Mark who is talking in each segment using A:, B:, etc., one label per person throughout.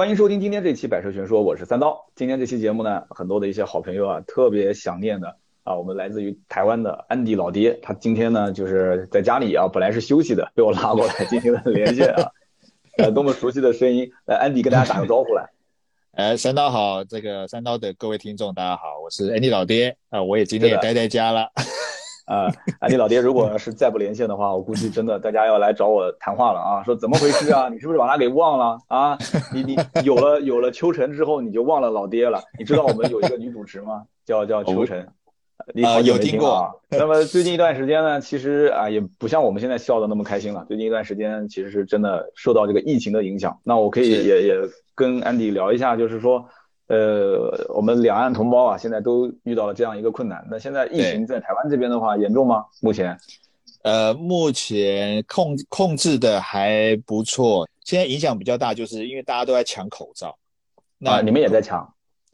A: 欢迎收听今天这期《百车全说》，我是三刀。今天这期节目呢，很多的一些好朋友啊，特别想念的啊，我们来自于台湾的安迪老爹，他今天呢就是在家里啊，本来是休息的，被我拉过来进行了连线啊。呃，多么熟悉的声音！来，安迪跟大家打个招呼来。
B: 哎，三刀好，这个三刀的各位听众大家好，我是安迪老爹啊，我也今天也待在家了。
A: 啊，安迪老爹，如果是再不连线的话，我估计真的大家要来找我谈话了啊！说怎么回事啊？你是不是把他给忘了啊？你你有了有了秋晨之后，你就忘了老爹了？你知道我们有一个女主持吗？叫叫秋晨，你好
B: 有听过。
A: 那么最近一段时间呢，其实啊也不像我们现在笑的那么开心了。最近一段时间其实是真的受到这个疫情的影响。那我可以也也跟安迪聊一下，就是说。呃，我们两岸同胞啊，现在都遇到了这样一个困难。那现在疫情在台湾这边的话，严重吗？目前，
B: 呃，目前控控制的还不错。现在影响比较大，就是因为大家都在抢口罩。
A: 那你们也在抢？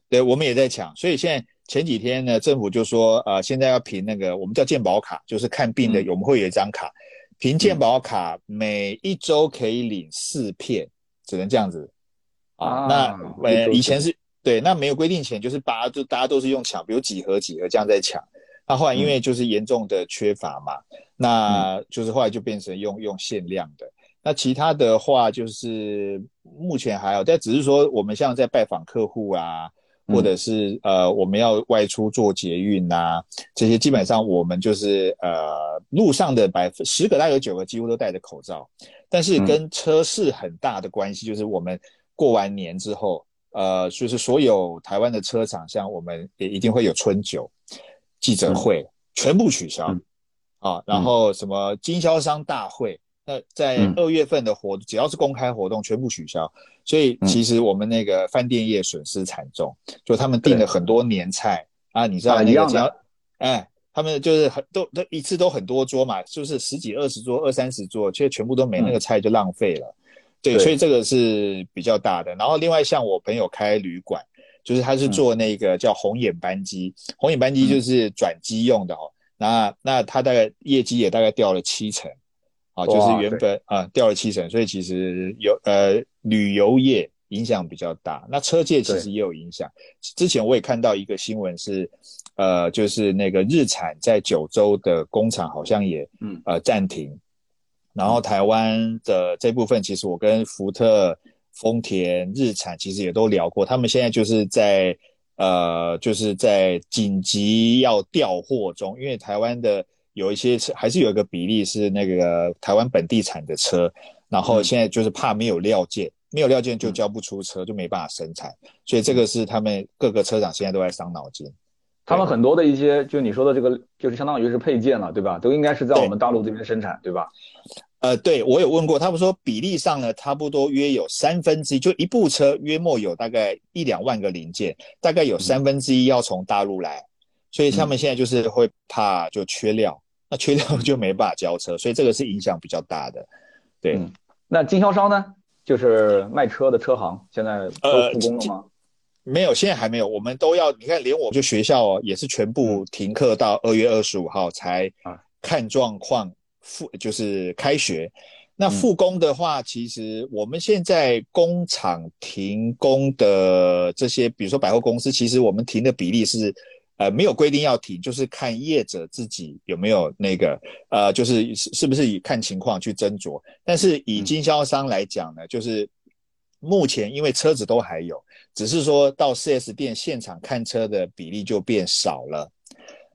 B: 对，我们也在抢。所以现在前几天呢，政府就说，呃，现在要凭那个我们叫健保卡，就是看病的，我们会有一张卡，凭健保卡每一周可以领四片，只能这样子。啊，那呃，以前是。对，那没有规定前，就是八，就大家都是用抢，比如几盒几盒这样在抢。那后来因为就是严重的缺乏嘛，那就是后来就变成用用限量的。那其他的话就是目前还好，但只是说我们像在拜访客户啊，或者是呃我们要外出做捷运呐，这些基本上我们就是呃路上的百分十个大概有九个几乎都戴着口罩。但是跟车市很大的关系就是我们过完年之后。呃，就是所有台湾的车厂，像我们也一定会有春酒记者会，全部取消啊。然后什么经销商大会，那在二月份的活，只要是公开活动，全部取消。所以其实我们那个饭店业损失惨重，就他们订了很多年菜啊，你知道那个只要哎，他们就是很都都一次都很多桌嘛，就是十几二十桌、二三十桌，其实全部都没那个菜就浪费了。对，所以这个是比较大的。然后另外像我朋友开旅馆，就是他是做那个叫红眼班机，红眼班机就是转机用的哦。那那他大概业绩也大概掉了七成，啊，就是原本啊掉了七成。所以其实有呃旅游业影响比较大，那车界其实也有影响。之前我也看到一个新闻是，呃，就是那个日产在九州的工厂好像也嗯呃暂停。然后台湾的这部分，其实我跟福特、丰田、日产其实也都聊过，他们现在就是在呃，就是在紧急要调货中，因为台湾的有一些车还是有一个比例是那个台湾本地产的车，然后现在就是怕没有料件，没有料件就交不出车，就没办法生产，所以这个是他们各个车厂现在都在伤脑筋。
A: 他们很多的一些，就你说的这个，就是相当于是配件了，对吧？都应该是在我们大陆这边生产，对吧？
B: 呃，对我有问过，他们说比例上呢，差不多约有三分之一，就一部车约莫有大概一两万个零件，大概有三分之一要从大陆来，所以他们现在就是会怕就缺料，那缺料就没办法交车，所以这个是影响比较大的。对，
A: 那经销商呢，就是卖车的车行，现在都复工了吗？
B: 没有，现在还没有，我们都要，你看，连我就学校哦也是全部停课到二月二十五号才看状况。复就是开学，那复工的话，其实我们现在工厂停工的这些，比如说百货公司，其实我们停的比例是，呃，没有规定要停，就是看业者自己有没有那个，呃，就是是是不是以看情况去斟酌。但是以经销商来讲呢，就是目前因为车子都还有，只是说到 4S 店现场看车的比例就变少了。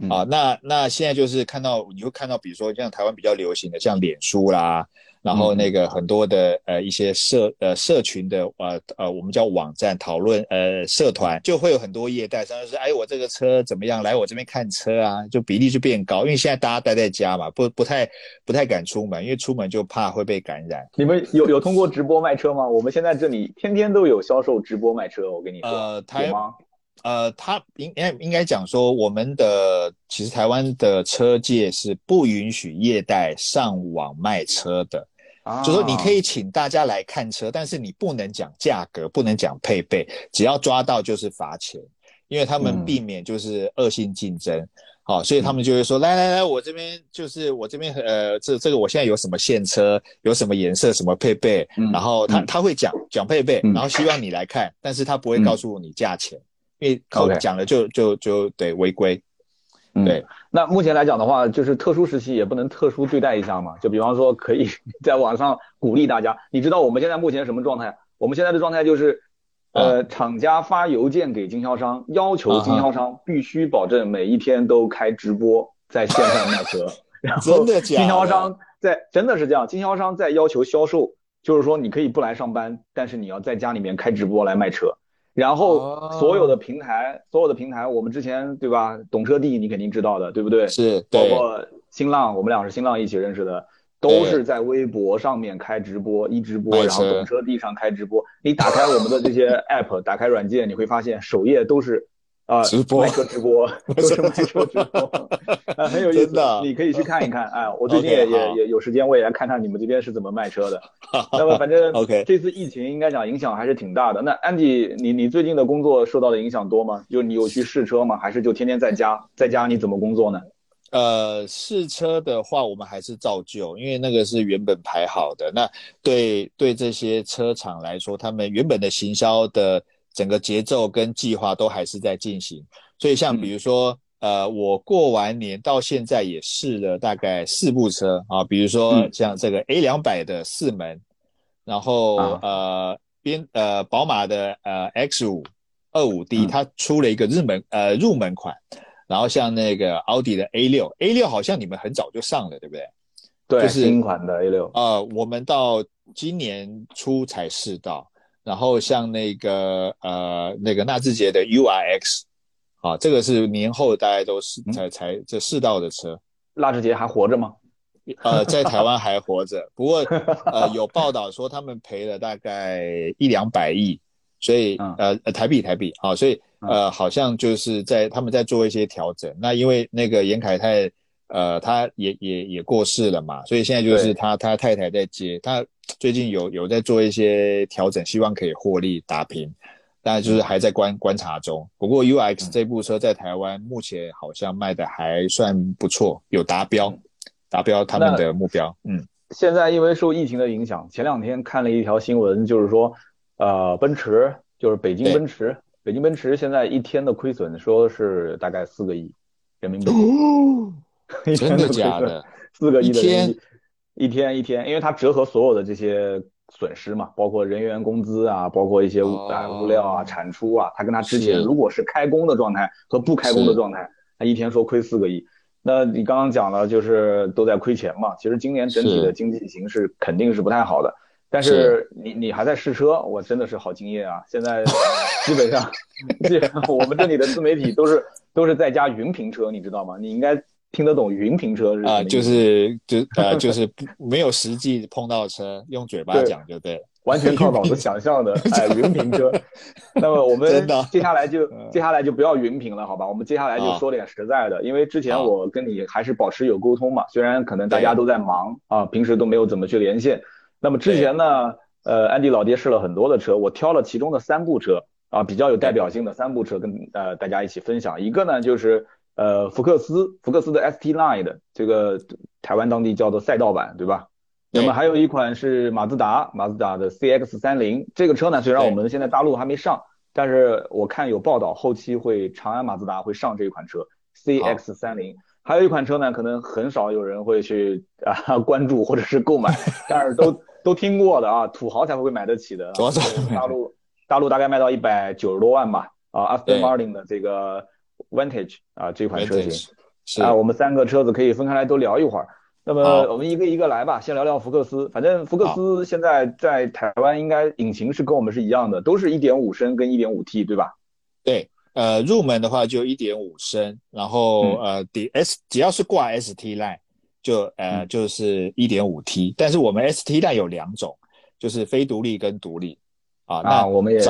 B: 啊，那那现在就是看到你会看到，比如说像台湾比较流行的，像脸书啦，然后那个很多的呃一些社呃社群的呃呃我们叫网站讨论呃社团，就会有很多业代，上是哎我这个车怎么样，来我这边看车啊，就比例就变高，因为现在大家待在家嘛，不不太不太敢出门，因为出门就怕会被感染。
A: 你们有有通过直播卖车吗？我们现在这里天天都有销售直播卖车，我跟你说，
B: 呃，
A: 有吗？
B: 呃，他应该应该讲说，我们的其实台湾的车界是不允许业代上网卖车的，就说你可以请大家来看车，但是你不能讲价格，不能讲配备，只要抓到就是罚钱，因为他们避免就是恶性竞争。好，所以他们就会说，来来来，我这边就是我这边呃，这这个我现在有什么现车，有什么颜色，什么配备，然后他他会讲讲配备，然后希望你来看，但是他不会告诉你价钱，因为口讲了就就就得违规。对，
A: 那目前来讲的话，就是特殊时期也不能特殊对待一下嘛，就比方说可以 在网上鼓励大家，你知道我们现在目前什么状态？我们现在的状态就是。呃，厂家发邮件给经销商，要求经销商必须保证每一天都开直播在线上卖车。然后经销商在真的是这样，经销商在要求销售，就是说你可以不来上班，但是你要在家里面开直播来卖车。然后所有的平台，所有的平台，我们之前对吧？懂车帝你肯定知道的，对不对？
B: 是，
A: 包括新浪，我们俩是新浪一起认识的。都是在微博上面开直播，一直播，然后懂车帝上开直播。你打开我们的这些 app，打开软件，你会发现首页都是啊，
B: 直播，
A: 卖车直播，都是卖车直播，啊，很有意思。你可以去看一看。哎，我最近也也也有时间，我也来看看你们这边是怎么卖车的。那么反正
B: OK，
A: 这次疫情应该讲影响还是挺大的。那 Andy，你你最近的工作受到的影响多吗？就你有去试车吗？还是就天天在家？在家你怎么工作呢？
B: 呃，试车的话，我们还是照旧，因为那个是原本排好的。那对对这些车厂来说，他们原本的行销的整个节奏跟计划都还是在进行。所以像比如说，呃，我过完年到现在也试了大概四部车啊，比如说像这个 A 两百的四门，然后呃边呃宝马的呃 X 五二五 D，它出了一个日门呃入门款。然后像那个奥迪的 A 六，A 六好像你们很早就上了，对不对？
A: 对，就是新款的 A 六。
B: 呃，我们到今年初才试到。然后像那个呃那个纳智捷的 URX，啊，这个是年后大家都是才才这试到的车。
A: 纳智捷还活着吗？
B: 呃，在台湾还活着，不过 呃有报道说他们赔了大概一两百亿，所以呃呃台币台币啊，所以。呃，好像就是在他们在做一些调整。那因为那个严凯泰，呃，他也也也过世了嘛，所以现在就是他他太太在接。他最近有有在做一些调整，希望可以获利打平，但就是还在观观察中。不过 UX 这部车在台湾目前好像卖的还算不错，有达标，达标他们的目标。嗯，
A: 现在因为受疫情的影响，前两天看了一条新闻，就是说，呃，奔驰就是北京奔驰。北京奔驰现在一天的亏损说是大概四个亿人民币，
B: 真的假的？
A: 四个亿的人民币，一天一天，因为它折合所有的这些损失嘛，包括人员工资啊，包括一些物啊物料啊、产出啊，它跟它之前如果是开工的状态和不开工的状态，它一天说亏四个亿。那你刚刚讲了，就是都在亏钱嘛。其实今年整体的经济形势肯定是不太好的。但是你你还在试车，我真的是好敬业啊！现在基本上，我们这里的自媒体都是都是在家云评车，你知道吗？你应该听得懂云评车是
B: 啊，就是就 呃就是不没有实际碰到车，用嘴巴讲就对了，
A: 完全靠脑子想象的 哎云评车。那么我们 接下来就接下来就不要云评了，好吧？我们接下来就说点实在的，因为之前我跟你还是保持有沟通嘛，虽然可能大家都在忙啊，平时都没有怎么去连线。那么之前呢，呃，安迪老爹试了很多的车，我挑了其中的三部车啊，比较有代表性的三部车跟呃大家一起分享。一个呢就是呃福克斯，福克斯的 ST Line 的这个台湾当地叫做赛道版，对吧？那么还有一款是马自达，马自达的 CX 三零这个车呢，虽然我们现在大陆还没上，但是我看有报道后期会长安马自达会上这一款车 CX 三零。还有一款车呢，可能很少有人会去啊关注或者是购买，但是都。都听过的啊，土豪才会买得起的。大陆大陆大概卖到一百九十多万吧。啊，Aston Martin 的这个 Vantage 啊，这款车型啊，我们三个车子可以分开来多聊一会儿。那么我们一个一个来吧，先聊聊福克斯。反正福克斯现在在台湾应该引擎是跟我们是一样的，都是一点五升跟一点五 T 对吧？
B: 对，呃，入门的话就一点五升，然后呃，底 S 只要是挂 ST line。就呃就是一点五 T，但是我们 ST line 有两种，就是非独立跟独立啊。那
A: 我们也是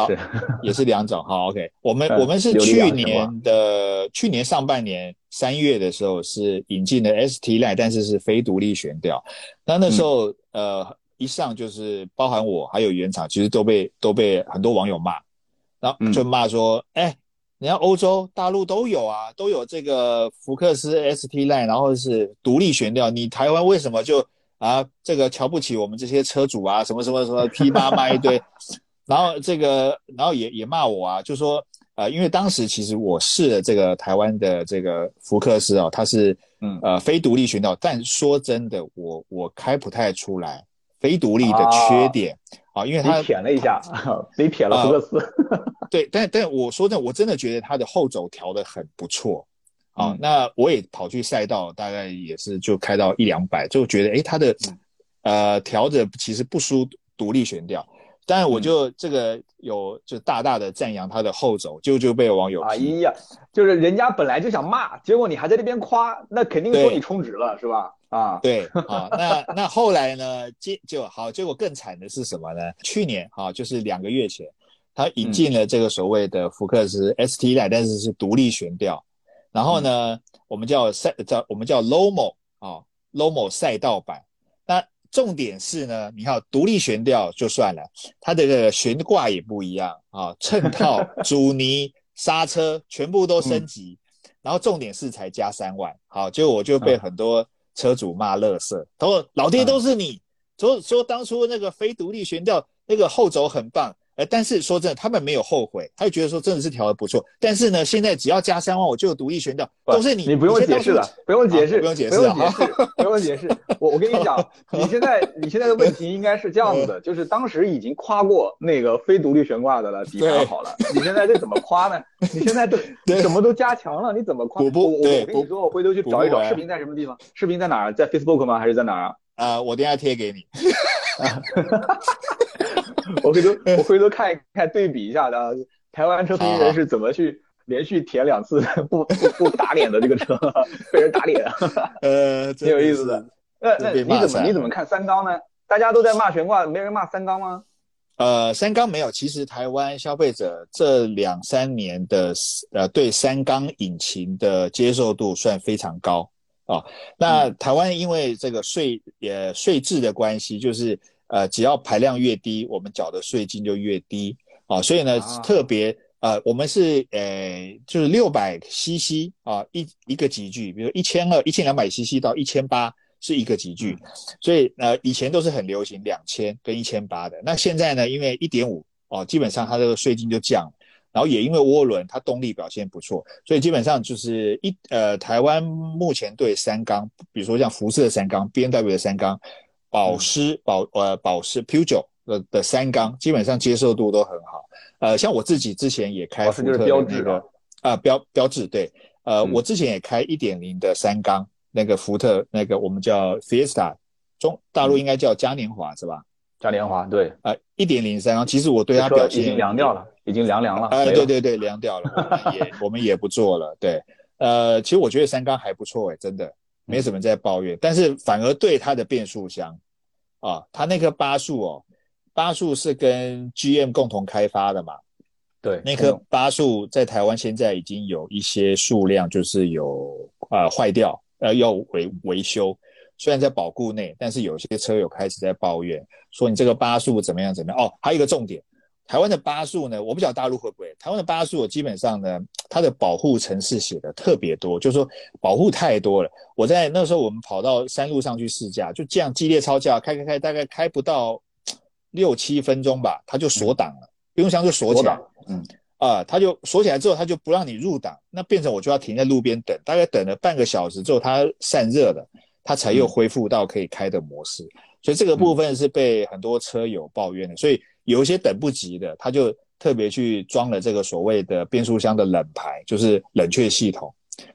B: 也是两种。好，OK，我们我们是去年的去年上半年三月的时候是引进的 ST line，但是是非独立悬吊。那那时候呃一上就是包含我还有原厂，其实都被都被很多网友骂，然后就骂说，哎，人家欧洲大陆都有啊，都有这个福克斯 ST Line，然后是独立悬吊。你台湾为什么就啊这个瞧不起我们这些车主啊？什么什么什么 P 八卖一堆，然后这个然后也也骂我啊，就说呃，因为当时其实我试了这个台湾的这个福克斯哦，它是嗯呃非独立悬吊，但说真的，我我开不太出来非独立的缺点。啊，因为他
A: 舔了一下，被舔了福克斯。
B: 对，但但我说真的，我真的觉得它的后轴调的很不错。啊，那我也跑去赛道，大概也是就开到一两百，就觉得哎，它的呃调着其实不输独立悬吊。但是我就这个有就大大的赞扬他的后走，就就被网友
A: 哎呀，就是人家本来就想骂，结果你还在那边夸，那肯定说你充值了，是吧？啊，
B: 对 啊，那那后来呢？结就好，结果更惨的是什么呢？去年啊，就是两个月前，他引进了这个所谓的福克斯 ST Line，但是是独立悬吊。然后呢，我们叫赛叫我们叫 Lomo 啊，Lomo 赛道版。那重点是呢，你看独立悬吊就算了，它的这个悬挂也不一样啊，衬套、阻尼、刹车全部都升级。然后重点是才加三万，好，结果我就被很多。车主骂乐色，他说老爹都是你，说说当初那个非独立悬吊那个后轴很棒，呃，但是说真的，他们没有后悔，他就觉得说真的是调的不错。但是呢，现在只要加三万，我就有独立悬吊，都是你，
A: 你不用解释了，不用解释，
B: 不用解
A: 释，不用解释，不用解释。我我跟你讲，你现在你现在的问题应该是这样子的，就是当时已经夸过那个非独立悬挂的了，底盘好了，你现在这怎么夸呢？你现在都 什么都加强了，你怎么夸？我我我跟你说，我回头去找一找视频在什么地方？视频在哪儿？在 Facebook 吗？还是在哪儿啊？
B: 啊，我等下贴给你。
A: 我回头我回头看一看对比一下的，台湾车评人是怎么去连续舔两次不不不打脸的这个车，被人打脸，
B: 呃，
A: 挺有意思的。那那你怎么你怎么看三缸呢？大家都在骂悬挂，没人骂三缸吗？
B: 呃，三缸没有。其实台湾消费者这两三年的呃对三缸引擎的接受度算非常高啊。那台湾因为这个税呃税制的关系，就是呃只要排量越低，我们缴的税金就越低啊。所以呢，特别呃我们是呃就是六百 CC 啊一一个集聚，比如一千二、一千两百 CC 到一千八。是一个集聚，所以呃以前都是很流行两千跟一千八的，那现在呢，因为一点五哦，基本上它这个税金就降，然后也因为涡轮它动力表现不错，所以基本上就是一呃台湾目前对三缸，比如说像福斯的三缸、B N W 的三缸、保湿保呃保湿 Peugeot 的的三缸，基本上接受度都很好。呃，像我自己之前也开福特的那个啊标标志对，呃我之前也开一点零的三缸。那个福特，那个我们叫 Fiesta，中大陆应该叫嘉年华是吧？
A: 嘉年华对，
B: 呃，一点零三缸，其实我对它表现
A: 已经凉掉了，已经凉凉了。
B: 哎，对对对，凉掉了，我们也我们也不做了。对，呃，其实我觉得三缸还不错哎，真的没什么在抱怨，但是反而对它的变速箱啊，它那颗八速哦，八速是跟 GM 共同开发的嘛？
A: 对，
B: 那颗八速在台湾现在已经有一些数量，就是有啊坏掉。呃，要维维修，虽然在保固内，但是有些车友开始在抱怨，说你这个八速怎么样怎么样？哦，还有一个重点，台湾的八速呢，我不晓得大陆会不会，台湾的八速基本上呢，它的保护程式写的特别多，就是说保护太多了。我在那时候我们跑到山路上去试驾，就这样激烈超驾，开开开，大概开不到六七分钟吧，它就锁档了，变速箱就锁起来，嗯。啊，它就锁起来之后，它就不让你入档，那变成我就要停在路边等，大概等了半个小时之后，它散热了，它才又恢复到可以开的模式。所以这个部分是被很多车友抱怨的，所以有一些等不及的，他就特别去装了这个所谓的变速箱的冷排，就是冷却系统，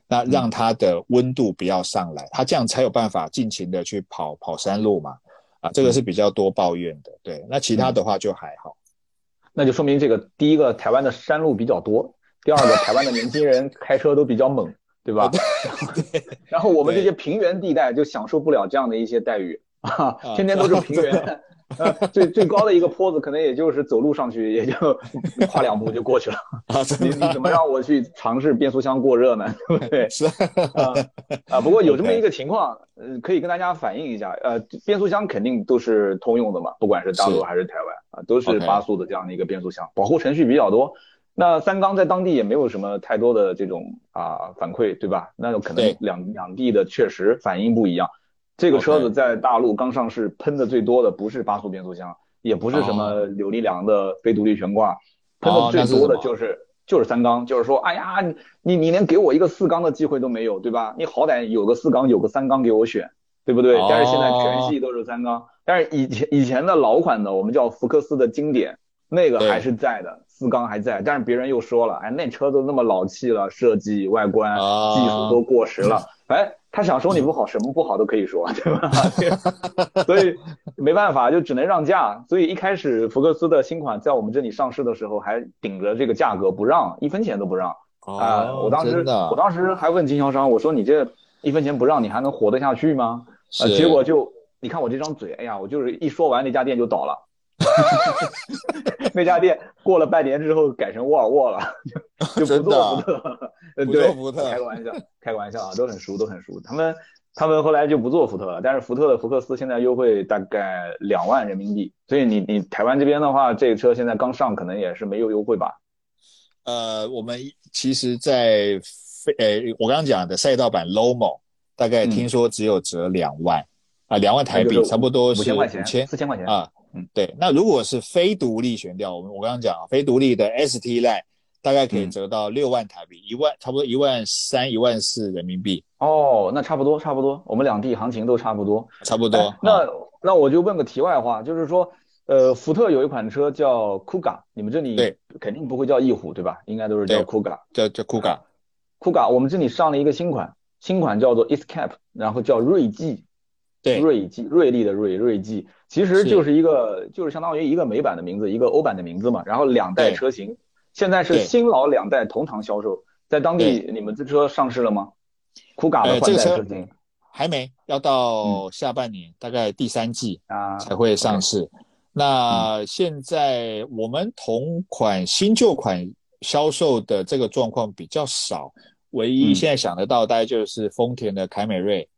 B: 那让它的温度不要上来，它这样才有办法尽情的去跑跑山路嘛。啊，这个是比较多抱怨的，对，那其他的话就还好。
A: 那就说明这个第一个台湾的山路比较多，第二个台湾的年轻人开车都比较猛，对吧？然后我们这些平原地带就享受不了这样的一些待遇啊，天天都是平原。呃，最最高的一个坡子，可能也就是走路上去，也就跨两步就过去了。啊，你你怎么让我去尝试变速箱过热呢？对不对？
B: 是
A: 啊啊，不过有这么一个情况，呃，可以跟大家反映一下。呃，变速箱肯定都是通用的嘛，不管是大陆还是台湾啊，都是八速的这样的一个变速箱，保护程序比较多。那三缸在当地也没有什么太多的这种啊反馈，对吧？那可能两两地的确实反应不一样。这个车子在大陆刚上市，喷的最多的不是八速变速箱，也不是什么扭力梁的非独立悬挂，喷的最多的就是就是三缸，就是说，哎呀，你你连给我一个四缸的机会都没有，对吧？你好歹有个四缸，有个三缸给我选，对不对？但是现在全系都是三缸，但是以前以前的老款的，我们叫福克斯的经典，那个还是在的。四缸还在，但是别人又说了，哎，那车都那么老气了，设计、外观、技术都过时了。哎，他想说你不好，什么不好都可以说，对吧？所以没办法，就只能让价。所以一开始福克斯的新款在我们这里上市的时候，还顶着这个价格不让，一分钱都不让啊！我当时我当时还问经销商，我说你这一分钱不让，你还能活得下去吗？啊，结果就你看我这张嘴，哎呀，我就是一说完那家店就倒了。那家店过了半年之后改成沃尔沃了，就就不做福特，
B: 不做福特，
A: 开个玩笑，开个玩笑啊，都很熟，都很熟。他们他们后来就不做福特了，但是福特的福克斯现在优惠大概两万人民币，所以你你台湾这边的话，这个车现在刚上，可能也是没有优惠吧？
B: 呃，我们其实，在飞呃，我刚刚讲的赛道版 Lomo，大概听说只有折两万啊，两万台币，差不多是五
A: 千块钱，四千块钱
B: 啊。嗯，对，那如果是非独立悬吊，我们我刚刚讲啊非独立的 ST Line 大概可以折到六万台币，一万差不多一万三、一万四人民币。
A: 哦，那差不多，差不多，我们两地行情都差不多，
B: 差不多。
A: 那那我就问个题外话，就是说，呃，福特有一款车叫 Kuga，你们这里
B: 对
A: 肯定不会叫翼虎对吧？应该都是叫 Kuga，
B: 叫叫 Kuga。
A: Kuga，我们这里上了一个新款，新款叫做 Escape，然后叫锐际。锐际，锐利的锐，锐际其实就是一个，就是相当于一个美版的名字，一个欧版的名字嘛。然后两代车型，现在是新老两代同堂销售，在当地你们这车上市了吗？酷卡的换代车型
B: 还没，要到下半年，大概第三季啊才会上市。那现在我们同款新旧款销售的这个状况比较少，唯一现在想得到大概就是丰田的凯美瑞。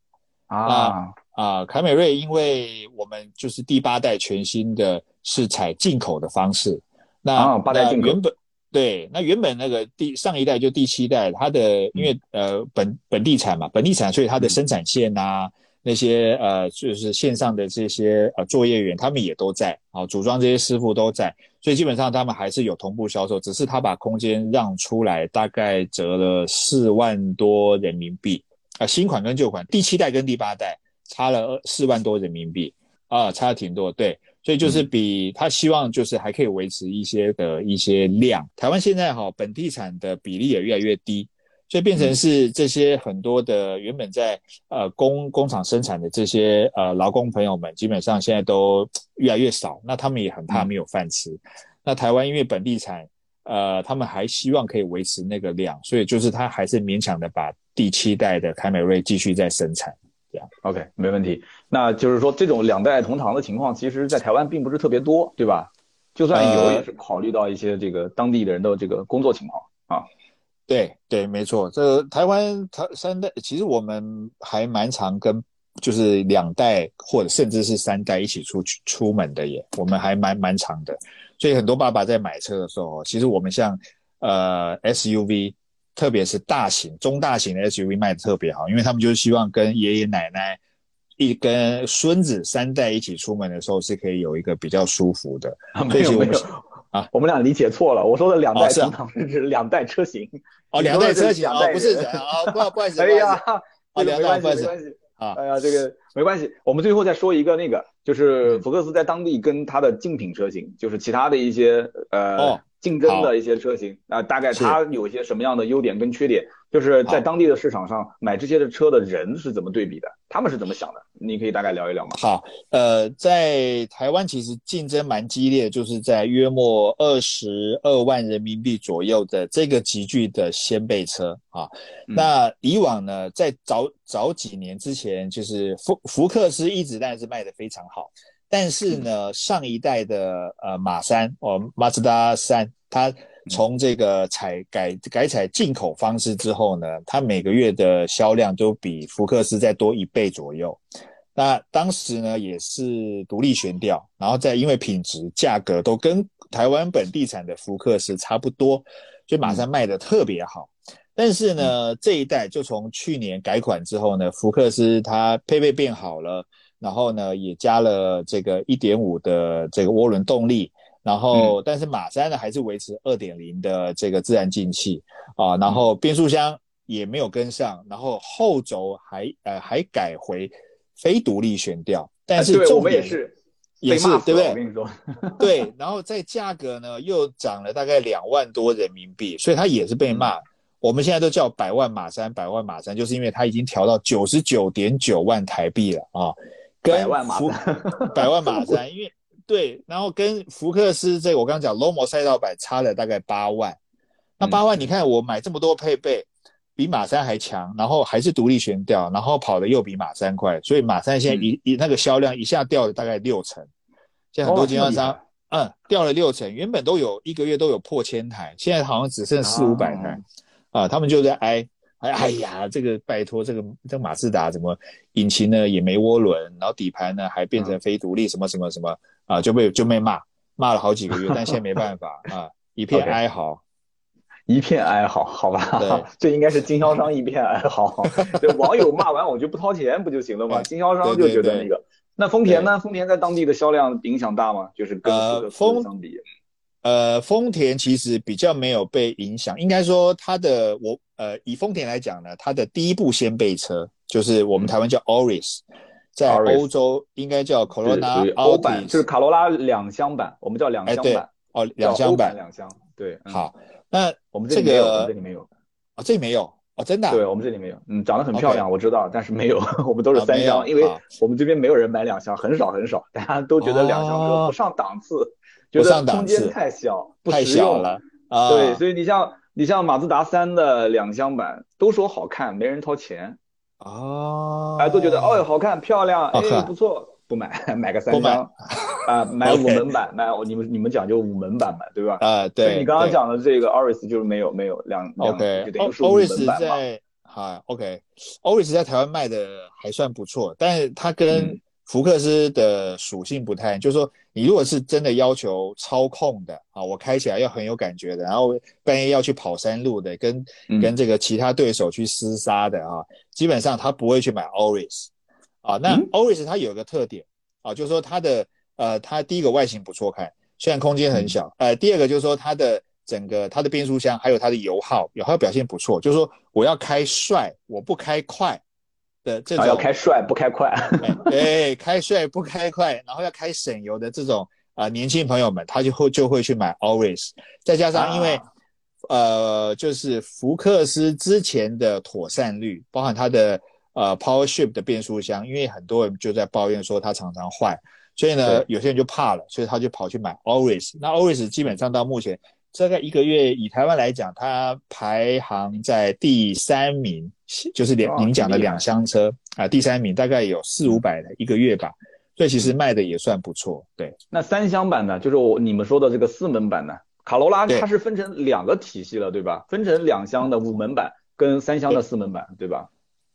A: 啊。
B: 啊，凯美瑞，因为我们就是第八代全新的，是采进口的方式。那
A: 八代进口。
B: 原本对，那原本那个第上一代就第七代，它的因为呃本本地产嘛，本地产，所以它的生产线啊，那些呃就是线上的这些呃作业员，他们也都在啊，组装这些师傅都在，所以基本上他们还是有同步销售，只是他把空间让出来，大概折了四万多人民币啊，新款跟旧款，第七代跟第八代。差了四万多人民币啊，差的挺多，对，所以就是比他希望就是还可以维持一些的一些量。台湾现在哈本地产的比例也越来越低，所以变成是这些很多的原本在呃工工厂生产的这些呃劳工朋友们，基本上现在都越来越少，那他们也很怕没有饭吃。那台湾因为本地产，呃，他们还希望可以维持那个量，所以就是他还是勉强的把第七代的凯美瑞继续在生产。这样
A: ，OK，没问题。那就是说，这种两代同堂的情况，其实在台湾并不是特别多，对吧？就算有，也是考虑到一些这个当地的人的这个工作情况啊。
B: 对对，没错。这台湾台三代，其实我们还蛮常跟就是两代或者甚至是三代一起出去出门的耶，我们还蛮蛮长的。所以很多爸爸在买车的时候，其实我们像呃 SUV。特别是大型、中大型的 SUV 卖的特别好，因为他们就是希望跟爷爷奶奶一跟孙子三代一起出门的时候是可以有一个比较舒服的。
A: 没有没有啊，我们俩理解错了，我说的两代同堂是指两代车型。
B: 哦，两代车型啊，不是啊，不不好意思，哎呀，
A: 啊，两代没关系啊，哎呀，这个没关系。我们最后再说一个那个，就是福克斯在当地跟它的竞品车型，就是其他的一些呃。竞争的一些车型啊，大概它有一些什么样的优点跟缺点？就是在当地的市场上买这些的车的人是怎么对比的？他们是怎么想的？你可以大概聊一聊吗？
B: 好，呃，在台湾其实竞争蛮激烈，就是在约莫二十二万人民币左右的这个级距的掀背车啊。那以往呢，在早早几年之前，就是福福克斯一直但是卖的非常好。但是呢，上一代的呃马三哦，马自达三，它从这个采改改采进口方式之后呢，它每个月的销量都比福克斯再多一倍左右。那当时呢也是独立悬吊，然后再因为品质、价格都跟台湾本地产的福克斯差不多，所以马三卖的特别好。但是呢，这一代就从去年改款之后呢，福克斯它配备变好了，然后呢也加了这个一点五的这个涡轮动力，然后但是马三呢还是维持二点零的这个自然进气啊，然后变速箱也没有跟上，然后后轴还呃还改回非独立悬吊，但是重点
A: 是
B: 也是对不对？
A: 我跟你说，
B: 对，然后在价格呢又涨了大概两万多人民币，所以它也是被骂。我们现在都叫百万马三，百万马三，就是因为它已经调到九十九点九万台币了啊。
A: 百万马三，
B: 百万马三，因为对，然后跟福克斯这个我刚刚讲 Lomo 赛道版差了大概八万。那八万，你看我买这么多配备，比马三还强，然后还是独立悬吊，然后跑的又比马三快，所以马三现在一一那个销量一下掉了大概六成。现在很多经销商，嗯，掉了六成，原本都有一个月都有破千台，现在好像只剩四五百台。啊，他们就在哀，哎哎呀，这个拜托，这个这个马自达怎么引擎呢也没涡轮，然后底盘呢还变成非独立，什么什么什么啊，就被就被骂骂了好几个月，但现在没办法啊，一片 哀嚎，
A: 一片哀嚎，好吧，这应该是经销商一片哀嚎，这网友骂完我就不掏钱不就行了吗？经销商就觉得那个，那丰田呢？丰田在当地的销量影响大吗？就是跟丰相比。
B: 呃，丰田其实比较没有被影响，应该说它的我呃，以丰田来讲呢，它的第一部先辈车就是我们台湾叫 Auris，在欧洲应该叫 Corona
A: 欧版，就是卡罗拉两厢版，我们叫两厢版
B: 哦，两厢版
A: 两厢，对，
B: 好，那
A: 我们
B: 这个
A: 这里没有
B: 啊，这里没有哦，真的，
A: 对我们这里没有，嗯，长得很漂亮，我知道，但是没有，我们都是三厢，因为我们这边没有人买两厢，很少很少，大家都觉得两厢车不上档次。觉得空间太小，不实用
B: 了。
A: 啊！对，所以你像你像马自达三的两厢版，都说好看，没人掏钱
B: 啊！
A: 哎，都觉得哦，好看漂亮，哎，不错，不买，买个三厢啊，买五门版，买你们你们讲究五门版嘛，对吧？
B: 啊，对。
A: 你刚刚讲的这个 Auris 就是没有没有两两
B: ，OK，
A: 等于说五门版
B: 在好，OK，Auris 在台湾卖的还算不错，但是它跟福克斯的属性不太，就是说，你如果是真的要求操控的啊，我开起来要很有感觉的，然后半夜要去跑山路的，跟跟这个其他对手去厮杀的啊，基本上他不会去买 Oris 啊。那 Oris 它有一个特点啊，就是说它的呃，它第一个外形不错看，虽然空间很小，呃，第二个就是说它的整个它的变速箱还有它的油耗，油耗表现不错，就是说我要开帅，我不开快。的这种
A: 要开帅不开快，
B: 对，开帅不开快，然后要开省油的这种啊，年轻朋友们他就会就会去买 Always，再加上因为呃，就是福克斯之前的妥善率，包含它的呃 Power Shift 的变速箱，因为很多人就在抱怨说它常常坏，所以呢，有些人就怕了，所以他就跑去买 Always。那 Always 基本上到目前。大概一个月，以台湾来讲，它排行在第三名，就是两您讲的两厢车啊，第三名大概有四五百的一个月吧，所以其实卖的也算不错。对，
A: 那三厢版呢，就是我你们说的这个四门版呢，卡罗拉它是分成两个体系了，对吧？分成两厢的五门版跟三厢的四门版，对吧？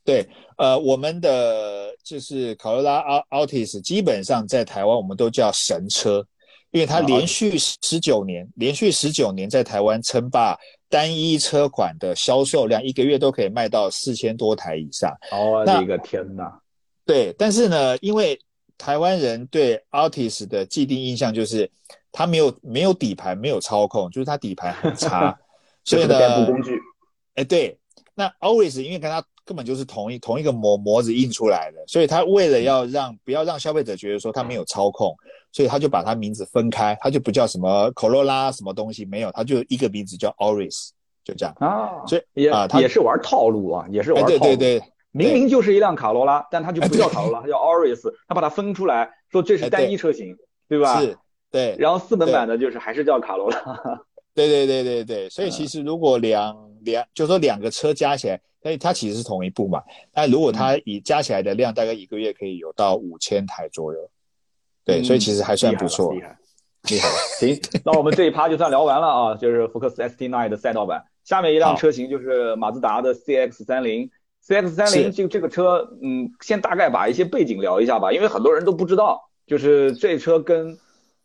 B: 对，呃，我们的就是卡罗拉奥奥迪斯，基本上在台湾我们都叫神车。因为它连续十九年，连续十九年在台湾称霸单一车款的销售量，一个月都可以卖到四千多台以上。
A: 哦，我的天哪！
B: 对，但是呢，因为台湾人对 Altis 的既定印象就是它没有没有底盘，没有操控，就是它底盘很差，所以呢，
A: 代步工具。
B: 哎，对，那 Always 因为跟它根本就是同一同一个模模子印出来的，所以它为了要让不要让消费者觉得说它没有操控。所以他就把它名字分开，他就不叫什么 Corolla 什么东西，没有，他就一个名字叫 Auris，就这样
A: 啊。
B: 所以
A: 也也是玩套路啊，也是玩套路。
B: 对对对，
A: 明明就是一辆卡罗拉，但它就不叫卡罗拉，它叫 Auris，他把它分出来，说这是单一车型，对吧？
B: 是，对。
A: 然后四门版的就是还是叫卡罗拉。
B: 对对对对对，所以其实如果两两，就说两个车加起来，哎，它其实是同一部嘛。但如果它以加起来的量，大概一个月可以有到五千台左右。对，所以其实还算不错，
A: 厉害，厉害。行，那我们这一趴就算聊完了啊，就是福克斯 ST9 的赛道版。下面一辆车型就是马自达的 CX-30 CX 三零这这个车，嗯，先大概把一些背景聊一下吧，因为很多人都不知道，就是这车跟，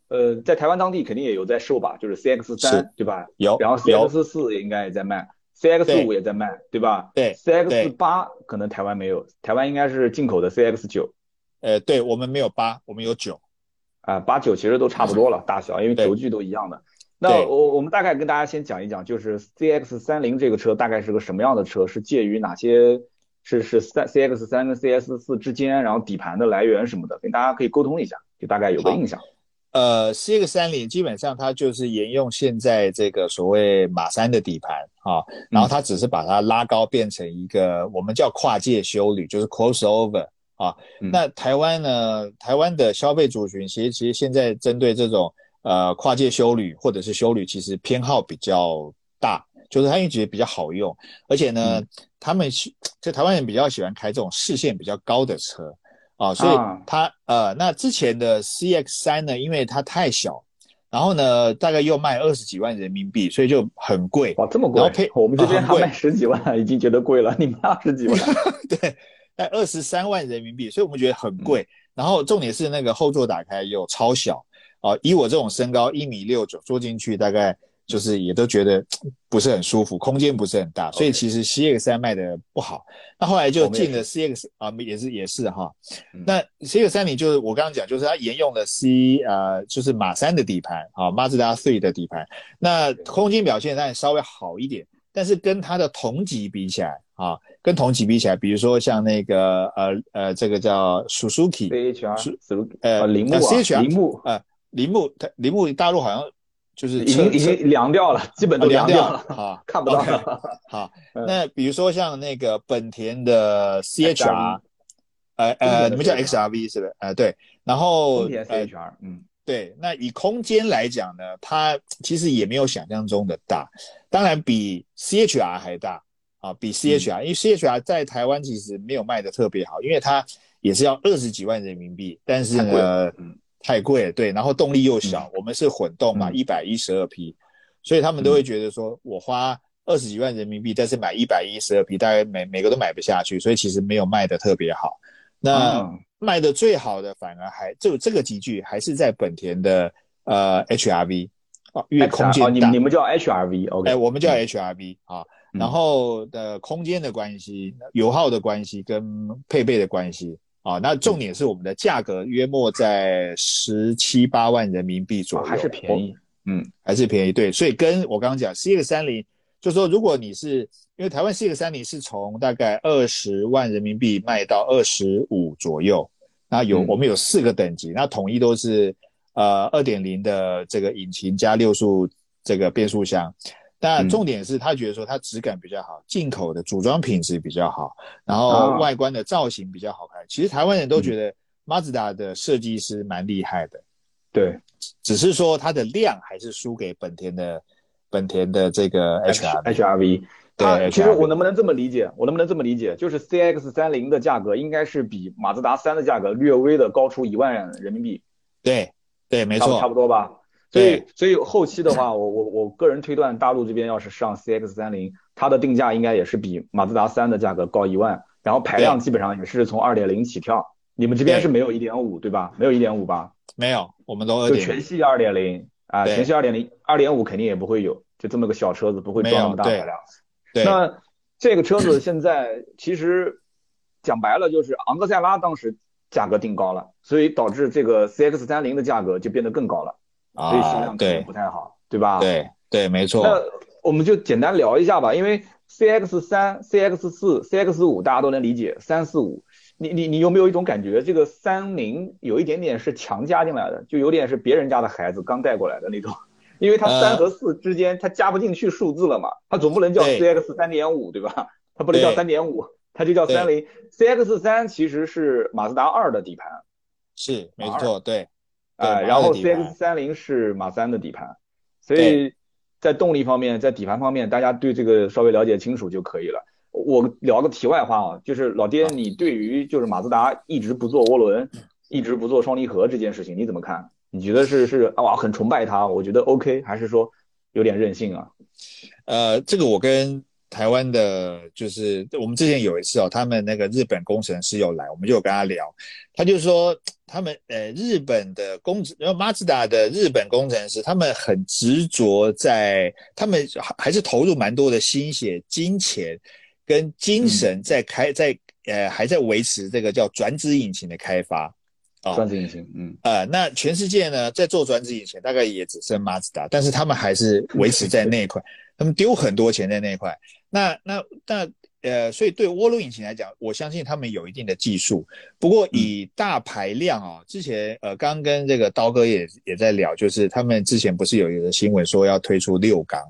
A: 呃，在台湾当地肯定也有在售吧，就是 CX 三，对吧？
B: 有。
A: 然后 CX 四应该也在卖，CX 五也在卖，对吧？
B: 对。
A: CX 八可能台湾没有，台湾应该是进口的 CX 九。
B: 呃，对我们没有八，我们有九。
A: 啊，八九其实都差不多了，大小，因为轴距都一样的。那我我们大概跟大家先讲一讲，就是 CX 三零这个车大概是个什么样的车？是介于哪些？是是三 CX 三跟 CS 四之间，然后底盘的来源什么的，跟大家可以沟通一下，就大概有个印象。
B: 呃，CX 三零基本上它就是沿用现在这个所谓马三的底盘啊，然后它只是把它拉高，变成一个我们叫跨界修旅，就是 crossover 啊。那台湾呢，台湾的消费族群其实其实现在针对这种。呃，跨界修旅或者是修旅，其实偏好比较大，就是他因为觉得比较好用，而且呢，他们就台湾人比较喜欢开这种视线比较高的车啊，所以他呃，那之前的 CX 三呢，因为它太小，然后呢，大概又卖二十几万人民币，所以就很贵。
A: 哇，这么贵！我们这边还卖十几万，已经觉得贵了，你们二十几万？
B: 对，在二十三万人民币，所以我们觉得很贵。然后重点是那个后座打开又超小。啊，以我这种身高一米六九，坐进去大概就是也都觉得不是很舒服，空间不是很大，所以其实 CX 三卖的不好。那后来就进了 CX 啊，也是也是哈。那 CX 三零就是我刚刚讲，就是它沿用了 C 呃，就是马三的底盘啊，马自达 Three 的底盘。那空间表现当然稍微好一点，但是跟它的同级比起来啊，跟同级比起来，比如说像那个呃呃，这个叫 Suzuki，CHR，
A: 呃，铃木啊，铃木
B: 啊。铃木，它铃木大陆好像就是
A: 已经已经凉掉了，基本都
B: 凉
A: 掉了，
B: 啊
A: 看不到了。
B: 好，那比如说像那个本田的 CHR，呃呃，你们叫 XRV 是不是？呃对，然后
A: 本田 CHR，嗯
B: 对，那以空间来讲呢，它其实也没有想象中的大，当然比 CHR 还大啊，比 CHR，因为 CHR 在台湾其实没有卖的特别好，因为它也是要二十几万人民币，但是呢，嗯。太贵了，对，然后动力又小，我们是混动嘛，一百一十二匹，所以他们都会觉得说，我花二十几万人民币，但是买一百一十二匹，大概每每个都买不下去，所以其实没有卖的特别好。那卖的最好的反而还就这个集聚还是在本田的呃 HRV
A: 啊，因为空间大。你你们叫 HRV，OK？
B: 哎，我们叫 HRV 啊，然后的空间的关系、油耗的关系跟配备的关系。啊，那重点是我们的价格约莫在十七八万人民币左右，
A: 还是便宜，
B: 嗯，还是便宜。对，所以跟我刚刚讲，CX 三零，就说如果你是因为台湾 C 个三零是从大概二十万人民币卖到二十五左右，那有我们有四个等级，那统一都是呃二点零的这个引擎加六速这个变速箱。但重点是他觉得说它质感比较好，进口的组装品质比较好，然后外观的造型比较好看。其实台湾人都觉得马自达的设计师蛮厉害的，
A: 对，
B: 只是说它的量还是输给本田的本田的这个 H R
A: H R V。对，其实我能不能这么理解？我能不能这么理解？就是 C X 三零的价格应该是比马自达三的价格略微的高出一万人民币。
B: 对，对，没错，
A: 差不多吧。所以，所以后期的话，我我我个人推断，大陆这边要是上 CX 三零，它的定价应该也是比马自达三的价格高一万，然后排量基本上也是从二点零起跳。你们这边是没有一点五对吧？没有一点五吧？
B: 没有，我们都
A: 就全系二点零啊，全系二点零，二点五肯定也不会有，就这么个小车子不会装那么大排量。
B: 对，
A: 那这个车子现在其实讲白了就是昂克赛拉当时价格定高了，所以导致这个 CX 三零的价格就变得更高了。所以销量可能不太好，对吧？
B: 对对，没错。
A: 那我们就简单聊一下吧，因为 CX 三、CX 四、CX 五大家都能理解，三四五，你你你有没有一种感觉，这个三零有一点点是强加进来的，就有点是别人家的孩子刚带过来的那种，因为它三和四之间它加不进去数字了嘛，它总不能叫 CX 三点五对吧？它不能叫三点五，它就叫三零。CX 三其实是马自达二的底盘，
B: 是没错，对。
A: 啊，然后 CX 三零是马三的底盘，所以在动力方面，在底盘方面，大家对这个稍微了解清楚就可以了。我聊个题外话啊，就是老爹，你对于就是马自达一直不做涡轮，一直不做双离合这件事情，你怎么看？你觉得是是哇很崇拜他？我觉得 OK，还是说有点任性啊？
B: 呃，这个我跟台湾的，就是我们之前有一次哦，他们那个日本工程师有来，我们就有跟他聊，他就说他们呃日本的工，然后马自达的日本工程师，他们很执着在，他们还是投入蛮多的心血、金钱跟精神在开，在呃还在维持这个叫转子引擎的开发。
A: 转子引擎，嗯，
B: 呃，那全世界呢，在做转子引擎，大概也只剩马自达，但是他们还是维持在 那一块，他们丢很多钱在那一块。那那那呃，所以对涡轮引擎来讲，我相信他们有一定的技术。不过以大排量啊，之前呃，刚跟这个刀哥也也在聊，就是他们之前不是有一个新闻说要推出六缸，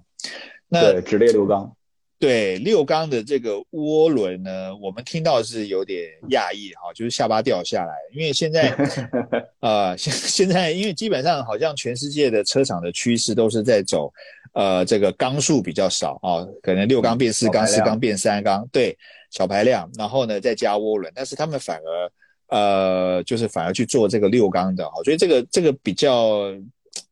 A: 那直列六缸。
B: 对六缸的这个涡轮呢，我们听到是有点讶异哈，就是下巴掉下来，因为现在，呃，现现在因为基本上好像全世界的车厂的趋势都是在走，呃，这个缸数比较少啊，可能六缸变四缸，四缸变三缸，对，小排量，然后呢再加涡轮，但是他们反而，呃，就是反而去做这个六缸的哈，所以这个这个比较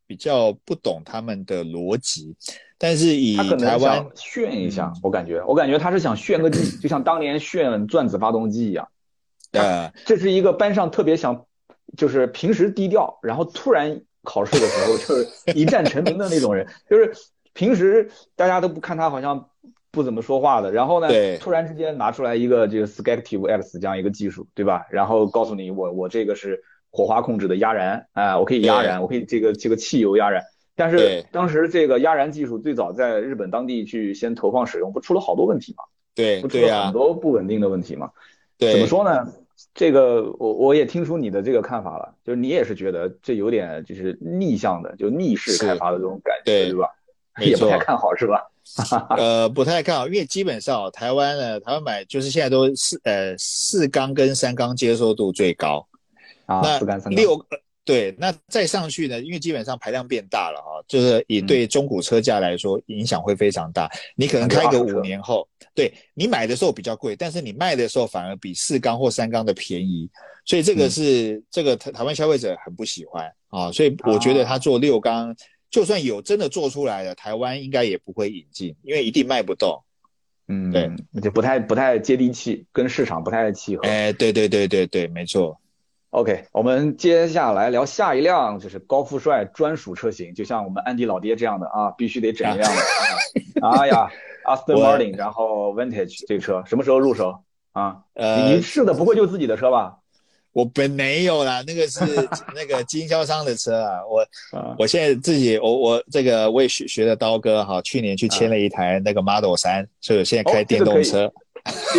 B: 比较不懂他们的逻辑。但是以台湾
A: 炫一下，我感觉，我感觉他是想炫个技，就像当年炫转子发动机一样。
B: 呃，
A: 这是一个班上特别想，就是平时低调，然后突然考试的时候就是一战成名的那种人。就是平时大家都不看他好像不怎么说话的，然后呢，突然之间拿出来一个这个 Skactiv X 这样一个技术，对吧？然后告诉你，我我这个是火花控制的压燃，啊，我可以压燃，我可以这个这个汽油压燃。但是当时这个压燃技术最早在日本当地去先投放使用，不出了好多问题吗？
B: 对，
A: 不出了很多不稳定的问题吗？
B: 对，
A: 怎么说呢？这个我我也听出你的这个看法了，就是你也是觉得这有点就是逆向的，就逆势开发的这种感觉，对吧？也不太看好是吧？
B: 呃，不太看好，因为基本上台湾呢，台湾买就是现在都四呃四缸跟三缸接受度最高
A: 啊，四缸三缸
B: 六。对，那再上去呢？因为基本上排量变大了哈，就是也对中古车价来说，影响会非常大。你可能开个五年后，对你买的时候比较贵，但是你卖的时候反而比四缸或三缸的便宜，所以这个是这个台台湾消费者很不喜欢啊。所以我觉得他做六缸，就算有真的做出来了，台湾应该也不会引进，因为一定卖不动。
A: 嗯，对，就不太不太接地气，跟市场不太契合。
B: 哎，对对对对对，没错。
A: OK，我们接下来聊下一辆，就是高富帅专属车型，就像我们安迪老爹这样的啊，必须得整一辆的。哎呀，Aston Martin，然后 Vintage 这个车什么时候入手啊？呃，你试的不会就自己的车吧？
B: 我本没有啦，那个是那个经销商的车啊。我我现在自己，我我这个我也学学的刀哥哈，去年去签了一台那个 Model 三，所以我现在开电动车。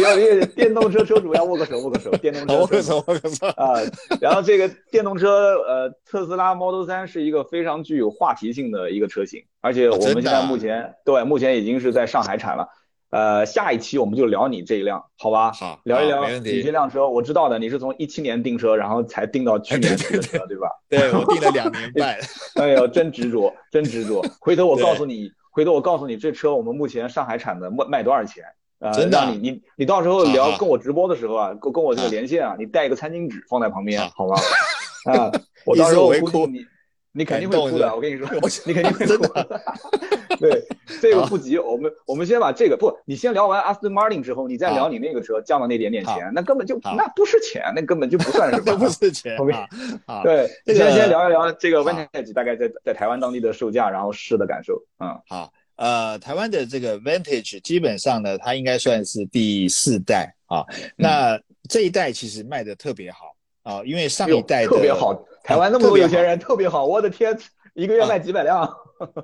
A: 要电电动车车主要握个手，握个手。电动车
B: 握个手，握个手
A: 啊。然后这个电动车，呃，特斯拉 Model 3是一个非常具有话题性的一个车型，而且我们现在目前对目前已经是在上海产了。呃，下一期我们就聊你这一辆，好吧？
B: 好，
A: 聊一聊你这辆车。我知道的，你是从一七年订车，然后才订到去年的车，对吧？
B: 对，我订了两年半。
A: 哎呦，真执着，真执着。回头我告诉你，回头我告诉你，这车我们目前上海产的卖卖多少钱？呃，
B: 真的，
A: 你你你到时候聊跟我直播的时候啊，跟跟我这个连线啊，你带一个餐巾纸放在旁边，好吧？啊，我到时候会哭你，你肯定会哭的，我跟你说，你肯定会哭的。对，这个不急，我们我们先把这个不，你先聊完 Aston Martin 之后，你再聊你那个车降了那点点钱，那根本就那不是钱，那根本就不算什么，
B: 不是钱。
A: 好，对，先先聊一聊这个 Vintage 大概在在台湾当地的售价，然后试的感受，嗯，
B: 好。呃，台湾的这个 Vantage 基本上呢，它应该算是第四代啊。那这一代其实卖的特别好啊，因为上一代
A: 特别好。台湾那么多有钱人，特别好，我的天，一个月卖几百辆。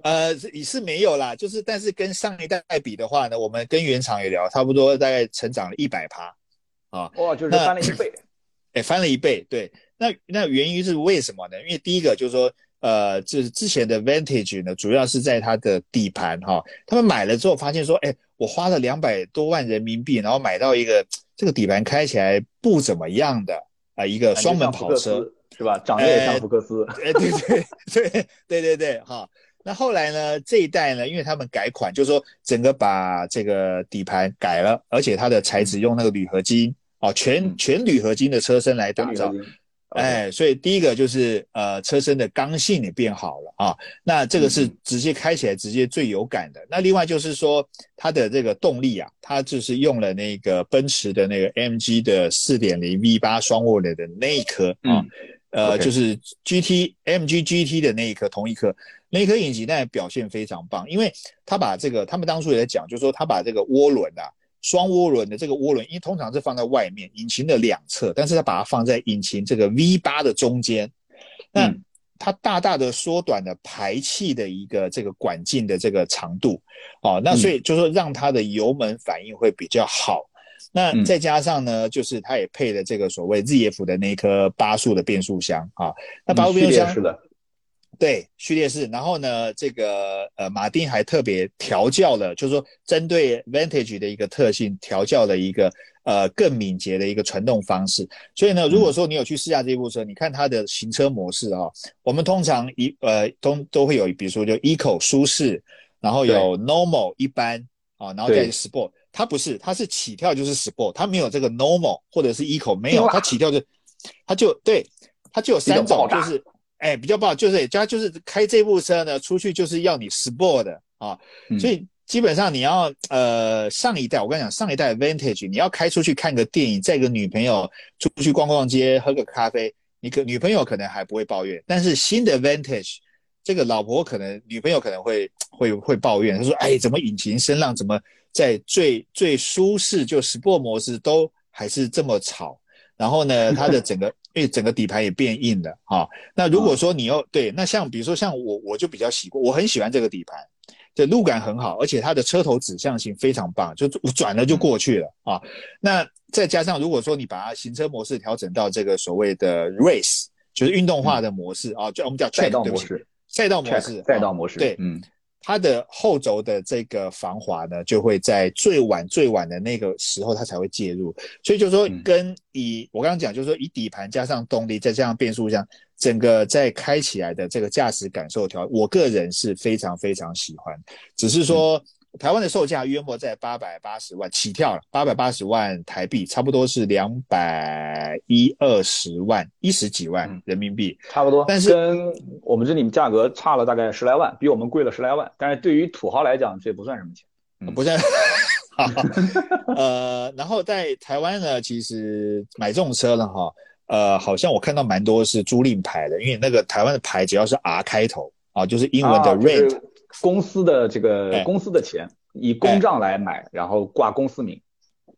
B: 呃，也是没有啦，就是但是跟上一代比的话呢，我们跟原厂也聊，差不多大概成长了一百趴啊。
A: 哇，就是翻了一倍。
B: 哎，翻了一倍，对。那那源于是为什么呢？因为第一个就是说。呃，就是之前的 Vantage 呢，主要是在它的底盘哈，他们买了之后发现说，哎，我花了两百多万人民币，然后买到一个这个底盘开起来不怎么样的啊，一个双门跑车
A: 是吧？长得也像福克斯，
B: 哎，对对对对对对哈。那后来呢，这一代呢，因为他们改款，就是说整个把这个底盘改了，而且它的材质用那个铝合金哦，全全铝合金的车身来打造。哎，所以第一个就是呃车身的刚性也变好了啊，那这个是直接开起来直接最有感的。那另外就是说它的这个动力啊，它就是用了那个奔驰的那个 MG 的四点零 V 八双涡轮的那一颗啊，呃就是 GT MG GT 的那一颗同一颗，那一颗引擎呢表现非常棒，因为它把这个他们当初也在讲，就是说它把这个涡轮啊。双涡轮的这个涡轮，因为通常是放在外面引擎的两侧，但是它把它放在引擎这个 V 八的中间，那它大大的缩短了排气的一个这个管径的这个长度，哦，那所以就说让它的油门反应会比较好。那再加上呢，就是它也配了这个所谓 ZF 的那颗八速的变速箱啊，那八速变速箱
A: 是的。
B: 对，序列式，然后呢，这个呃，马丁还特别调教了，就是说针对 Vantage 的一个特性调教了一个呃更敏捷的一个传动方式。所以呢，如果说你有去试驾这部车，你看它的行车模式啊，我们通常一呃都都会有，比如说就 Eco 舒适，然后有 Normal 一般啊，然后再 Sport，它不是，它是起跳就是 Sport，它没有这个 Normal 或者是 Eco 没有，它起跳就它就对，它就有三种就是。哎，比较不好，就是他就是开这部车呢，出去就是要你 sport 的啊，所以基本上你要呃上一代，我跟你讲，上一代 Vantage，你要开出去看个电影，载个女朋友出去逛逛街，喝个咖啡，你可女朋友可能还不会抱怨，但是新的 Vantage，这个老婆可能女朋友可能会 会会抱怨，她说，哎，怎么引擎声浪怎么在最最舒适就 sport 模式都还是这么吵？然后呢，它的整个，因为整个底盘也变硬了哈。那如果说你要对，那像比如说像我，我就比较喜欢，我很喜欢这个底盘，这路感很好，而且它的车头指向性非常棒，就转了就过去了啊。那再加上如果说你把它行车模式调整到这个所谓的 race，就是运动化的模式啊，就我们叫
A: 赛道模式，
B: 赛道模式，
A: 赛道模式，
B: 对，嗯。它的后轴的这个防滑呢，就会在最晚最晚的那个时候它才会介入，所以就是说，跟以我刚刚讲，就是说以底盘加上动力再加上变速箱，整个在开起来的这个驾驶感受调，我个人是非常非常喜欢，只是说。台湾的售价约莫在八百八十万起跳了，八百八十万台币，差不多是两百一二十万一十几万人民币，
A: 差不多。
B: 但是
A: 跟我们这里价格差了大概十来万，比我们贵了十来万。但是对于土豪来讲，这不算什么钱，
B: 不算。呃，然后在台湾呢，其实买这种车呢，哈，呃，好像我看到蛮多是租赁牌的，因为那个台湾的牌只要是 R 开头啊，就是英文的 rent。
A: 公司的这个公司的钱以公账来买，然后挂公司名。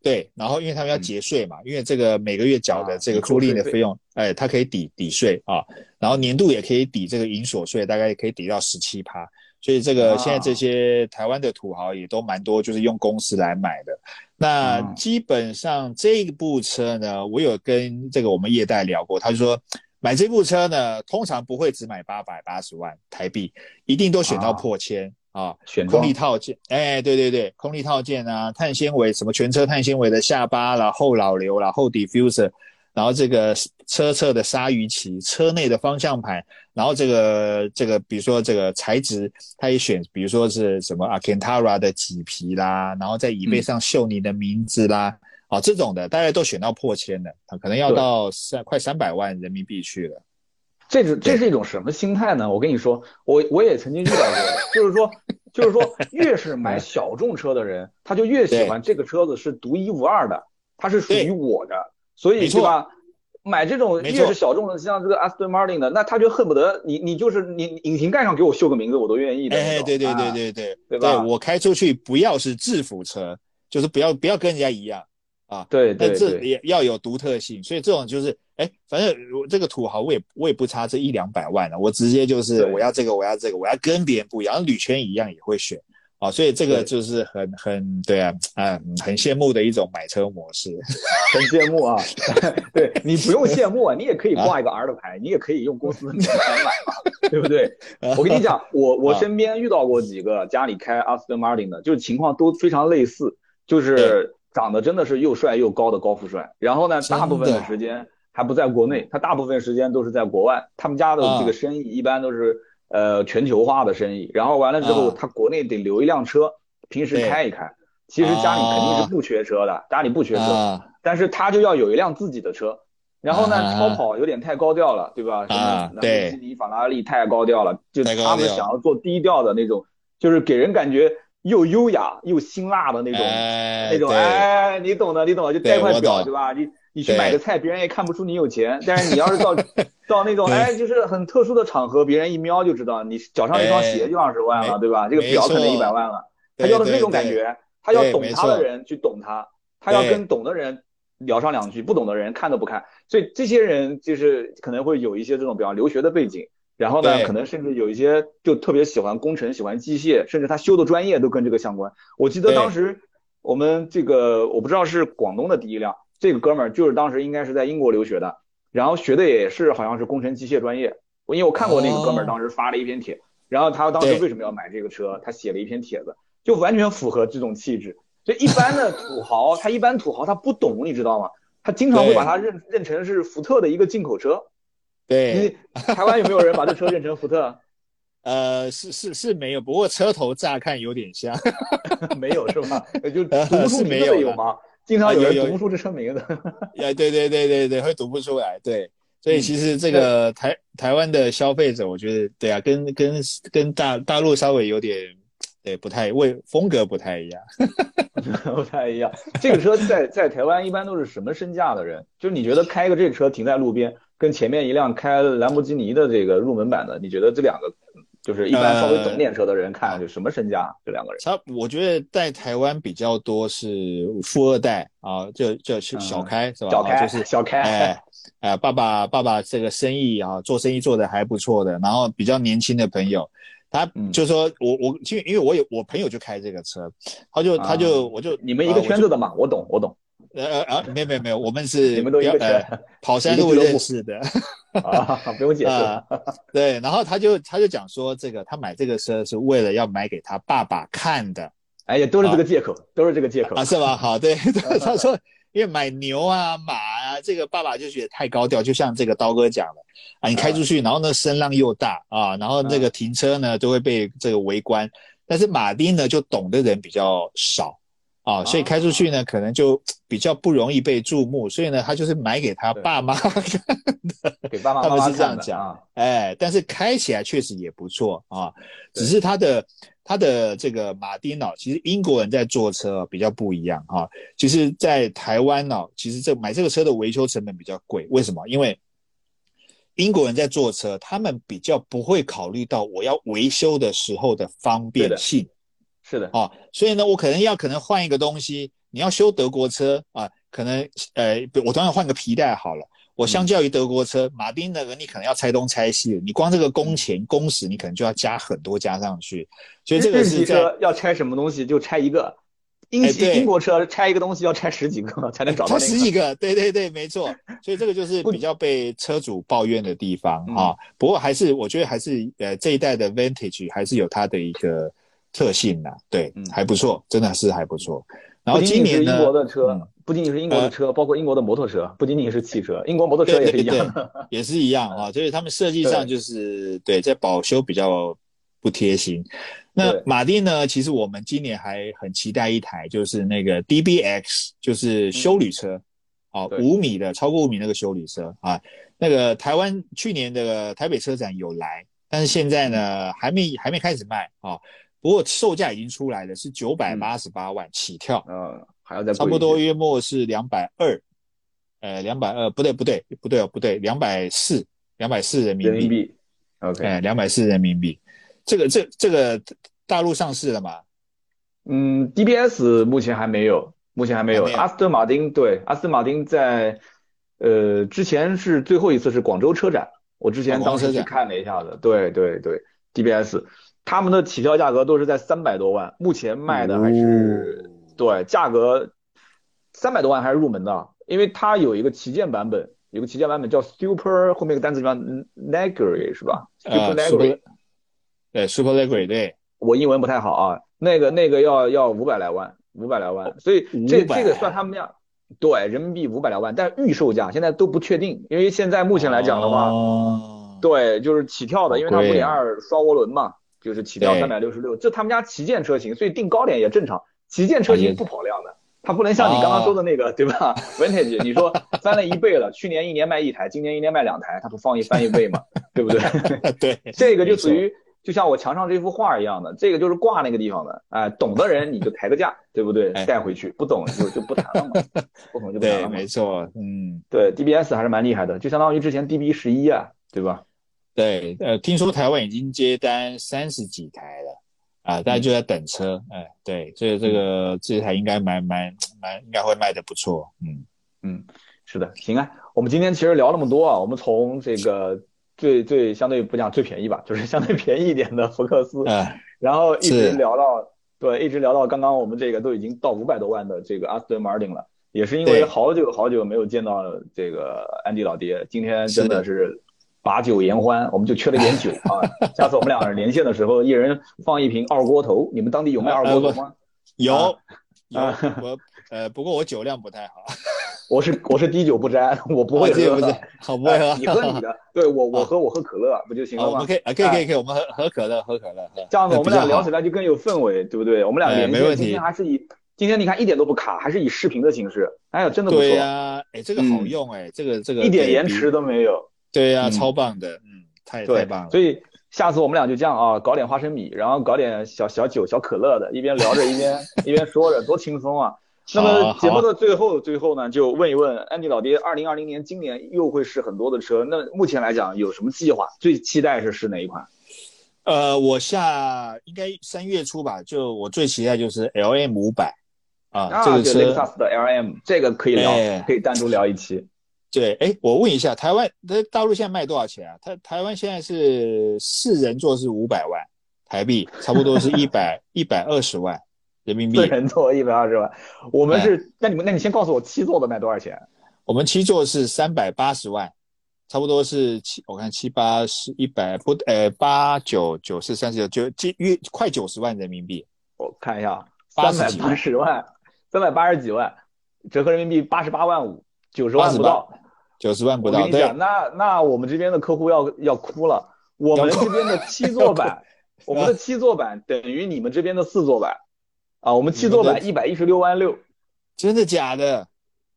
B: 对，然后因为他们要节税嘛，因为这个每个月缴的这个租赁的费用，哎，它可以抵抵税啊，然后年度也可以抵这个营所税，大概也可以抵到十七趴。所以这个现在这些台湾的土豪也都蛮多，就是用公司来买的。那基本上这部车呢，我有跟这个我们业代聊过，他就说。买这部车呢，通常不会只买八百八十万台币，一定都选到破千啊！
A: 选
B: 空力套件，哎，对对对，空力套件啊，碳纤维什么全车碳纤维的下巴啦、后老流啦、后 diffuser，然后这个车侧的鲨鱼鳍、车内的方向盘，然后这个这个比如说这个材质，它也选，比如说是什么 Alcantara 的麂皮啦，然后在椅背上绣你的名字啦。啊，这种的大概都选到破千的，他可能要到三快三百万人民币去了。
A: 这是这是一种什么心态呢？我跟你说，我我也曾经遇到过，就是说，就是说，越是买小众车的人，他就越喜欢这个车子是独一无二的，它是属于我的，所以对吧？买这种越是小众的，像这个 Aston Martin 的，那他就恨不得你你就是你引擎盖上给我绣个名字，我都愿意的。
B: 哎，对对对对
A: 对，
B: 对
A: 吧？
B: 我开出去不要是制服车，就是不要不要跟人家一样。啊，
A: 对，
B: 但这也要有独特性，所以这种就是，哎，反正我这个土豪，我也我也不差这一两百万了，我直接就是我要这个，我要这个，我要跟别人不一样，铝圈一样也会选，啊，所以这个就是很很对啊，嗯，很羡慕的一种买车模式，
A: 很羡慕啊，对你不用羡慕啊，你也可以挂一个 R 的牌，你也可以用公司买嘛，对不对？我跟你讲，我我身边遇到过几个家里开 Aston Martin 的，就是情况都非常类似，就是。长得真的是又帅又高的高富帅，然后呢，大部分的时间还不在国内，他大部分时间都是在国外。他们家的这个生意一般都是呃全球化的生意，然后完了之后，他国内得留一辆车，平时开一开。其实家里肯定是不缺车的，家里不缺车，但是他就要有一辆自己的车。然后呢，超跑有点太高调了，对吧？
B: 啊，
A: 对，兰博基尼、法拉利太高调了，就他们想要做低调的那种，就是给人感觉又优雅又辛辣的那种，那种哎，你懂的，你懂的，就带块表，对吧？你你去买个菜，别人也看不出你有钱，但是你要是到 到那种哎，就是很特殊的场合，别人一瞄就知道你脚上一双鞋就二十万了，对吧？这个表可能一百万了，他要的是那种感觉，他要懂他的人去懂他，他要跟懂的人。聊上两句，不懂的人看都不看，所以这些人就是可能会有一些这种比方留学的背景，然后呢，可能甚至有一些就特别喜欢工程、喜欢机械，甚至他修的专业都跟这个相关。我记得当时我们这个我不知道是广东的第一辆，这个哥们儿就是当时应该是在英国留学的，然后学的也是好像是工程机械专业。我因为我看过那个哥们儿当时发了一篇帖，然后他当时为什么要买这个车，他写了一篇帖子，就完全符合这种气质。就一般的土豪，他一般土豪他不懂，你知道吗？他经常会把它认认成是福特的一个进口车。
B: 对，
A: 台湾有没有人把这车认成福特？
B: 呃，是是是没有，不过车头乍看有点像。
A: 没有是吧？就读不出名字有吗？经常有人读不出这车名字。
B: 哎，对对对对对，会读不出来。对，所以其实这个台台湾的消费者，我觉得对啊，跟跟跟大大陆稍微有点。对，不太为风格不太一样，
A: 不太一样。这个车在在台湾一般都是什么身价的人？就是你觉得开个这个车停在路边，跟前面一辆开兰博基尼的这个入门版的，你觉得这两个就是一般稍微懂点车的人看就什么身价？这两个人？
B: 他我觉得在台湾比较多是富二代啊，就就小开是吧？
A: 小开
B: 就是
A: 小开，
B: 哎哎，爸爸爸爸这个生意啊，做生意做的还不错的，然后比较年轻的朋友。他就说，我我因为因为我有我朋友就开这个车，他就他就我就
A: 你们一个圈子的嘛，我懂我懂。
B: 呃呃啊，没有没有没有，我们是
A: 你们都一个圈，
B: 跑山路认识的。
A: 啊，不用解释。
B: 对，然后他就他就讲说，这个他买这个车是为了要买给他爸爸看的。
A: 哎呀，都是这个借口，都是这个借口
B: 啊，是吧？好，对，他说。因为买牛啊马啊，这个爸爸就觉得太高调，就像这个刀哥讲的啊，你开出去，然后呢声浪又大啊，然后这个停车呢都会被这个围观。但是马丁呢就懂的人比较少啊，所以开出去呢可能就比较不容易被注目，所以呢他就是买给他爸妈 看
A: 的，给爸妈
B: 他们是这样讲，哎，但是开起来确实也不错啊，只是他的。他的这个马丁呢，其实英国人在坐车比较不一样哈。其实，在台湾呢，其实这买这个车的维修成本比较贵。为什么？因为英国人在坐车，他们比较不会考虑到我要维修的时候的方便性。
A: 是的
B: 啊，所以呢，我可能要可能换一个东西。你要修德国车啊，可能呃，我当然换个皮带好了。我相较于德国车，马丁那个你可能要拆东拆西，你光这个工钱工时你可能就要加很多加上去，所以这个是
A: 车要拆什么东西就拆一个，英英国车拆一个东西要拆十几个才能找到。
B: 拆十几个，对对对，没错。所以这个就是比较被车主抱怨的地方啊。不过还是我觉得还是呃这一代的 Vantage 还是有它的一个特性的，对，还不错，真的是还不错。然后今年
A: 英国的车不仅仅是英国的车，包括英国的摩托车，不仅仅是汽车，英国摩托车也是一样，
B: 也是一样啊。所以他们设计上就是对在保修比较不贴心。那马丁呢？其实我们今年还很期待一台，就是那个 DBX，就是修旅车，啊，五米的超过五米那个修旅车啊。那个台湾去年的台北车展有来，但是现在呢还没还没开始卖啊。不过售价已经出来了，是九百八十八万起跳，
A: 嗯，还要再
B: 差不多约莫是两百二，呃，两百二不对不对不对哦不对，两百四两百四人民
A: 币，OK，
B: 哎，两百四人民币，这个这这个大陆上市了吗？
A: 嗯，DBS 目前还没有，目前还没有。阿斯顿马丁对，阿斯顿马丁在呃之前是最后一次是广州车展，我之前当时去看了一下子，对对对，DBS。他们的起跳价格都是在三百多万，目前卖的还是对价格三百多万还是入门的，因为它有一个旗舰版本，有个旗舰版本叫 Super，后面一个单词叫 Leggeri 是吧？Super Leggeri，
B: 对，Super Leggeri，对，
A: 我英文不太好啊，那个那个要要五百来万，五百来万，所以这这个算他们家对人民币五百来万，但预售价现在都不确定，因为现在目前来讲的话，对，就是起跳的，因为它五点二双涡轮嘛。就是起跳三百六十六，这他们家旗舰车型，所以定高点也正常。旗舰车型不跑量的，它不能像你刚刚说的那个，对吧？Vintage，你说翻了一倍了，去年一年卖一台，今年一年卖两台，它不放一翻一倍嘛，对不对？
B: 对，
A: 这个就属于就像我墙上这幅画一样的，这个就是挂那个地方的，哎，懂的人你就抬个价，对不对？带回去，不懂就就不谈了嘛，不懂就不谈了。
B: 对，没错，嗯，
A: 对，DBS 还是蛮厉害的，就相当于之前 DB 十一啊，对吧？
B: 对，呃，听说台湾已经接单三十几台了。啊，大家就在等车，哎，对，所以这个这台应该蛮蛮蛮，应该会卖的不错，嗯
A: 嗯，是的，行啊，我们今天其实聊那么多啊，我们从这个最最相对不讲最便宜吧，就是相对便宜一点的福克斯，然后一直聊到对，一直聊到刚刚我们这个都已经到五百多万的这个阿斯顿马丁了，也是因为好久好久没有见到这个安迪老爹，今天真的是。把酒言欢，我们就缺了一点酒 啊！下次我们俩连线的时候，一人放一瓶二锅头。你们当地有卖二锅头吗？
B: 有，有。我呃，不过我酒量不太好。
A: 我是我是滴酒不沾，我不会喝。
B: 好不会喝。
A: 你喝你的，对我我喝我喝可乐不就行了吗？
B: 我们可以可以可以可以，我们喝喝可乐喝可乐。
A: 这样子我们俩聊起来就更有氛围，对不对？我们俩连线今天还是以今天你看一点都不卡，还是以视频的形式。哎呀，真的不错。
B: 对呀，哎，这个好用哎，这个这个
A: 一点延迟都没有。
B: 对呀，超棒的，嗯，太太棒了。
A: 所以下次我们俩就这样啊，搞点花生米，然后搞点小小酒、小可乐的，一边聊着一边 一边说着，多轻松啊！那么节目的最后最后呢，就问一问安迪老爹，二零二零年今年又会试很多的车，那目前来讲有什么计划？最期待是试哪一款？
B: 呃，我下应该三月初吧，就我最期待就是 L M 五百啊，这个车
A: 雷克萨斯的 L M，这个可以聊，可以单独聊一期。
B: 对，哎，我问一下，台湾在大陆现在卖多少钱啊？台台湾现在是四人座是五百万台币，差不多是一百一百二十万人民币。
A: 四人座一百二十万，我们是那你们那你先告诉我七座的卖多少钱？
B: 我们七座是三百八十万，差不多是七，我看七八十一百不呃八九九是三十九九约快九十万人民币。
A: 我看一下，三百八十万，三百八十几万，折合人民币八十八万五。九十万不到，
B: 九十万不到。
A: 我跟你讲，那那我们这边的客户要要哭了。我们这边的七座 版，我们的七座版等于你们这边的四座版啊。我们七座版一百一十六万六，
B: 真的假的？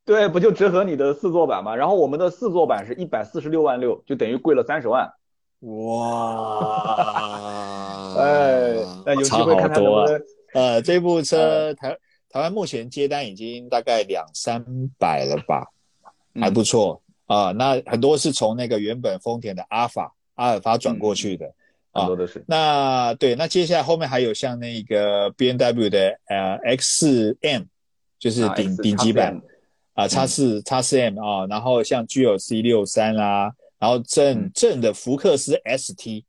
A: 对，不就折合你的四座版吗？然后我们的四座版是一百四十六万六，就等于贵了三十万。
B: 哇！
A: 哎，那有机会看看能不能。
B: 呃，这部车台台湾目前接单已经大概两三百了吧？还不错啊，那很多是从那个原本丰田的阿尔法阿尔法转过去的，
A: 很多都是。
B: 那对，那接下来后面还有像那个 B N W 的呃 X 4 M，就是顶顶级版啊，叉四叉四 M 啊，然后像 G L C 六三啦，然后正正的福克斯 S T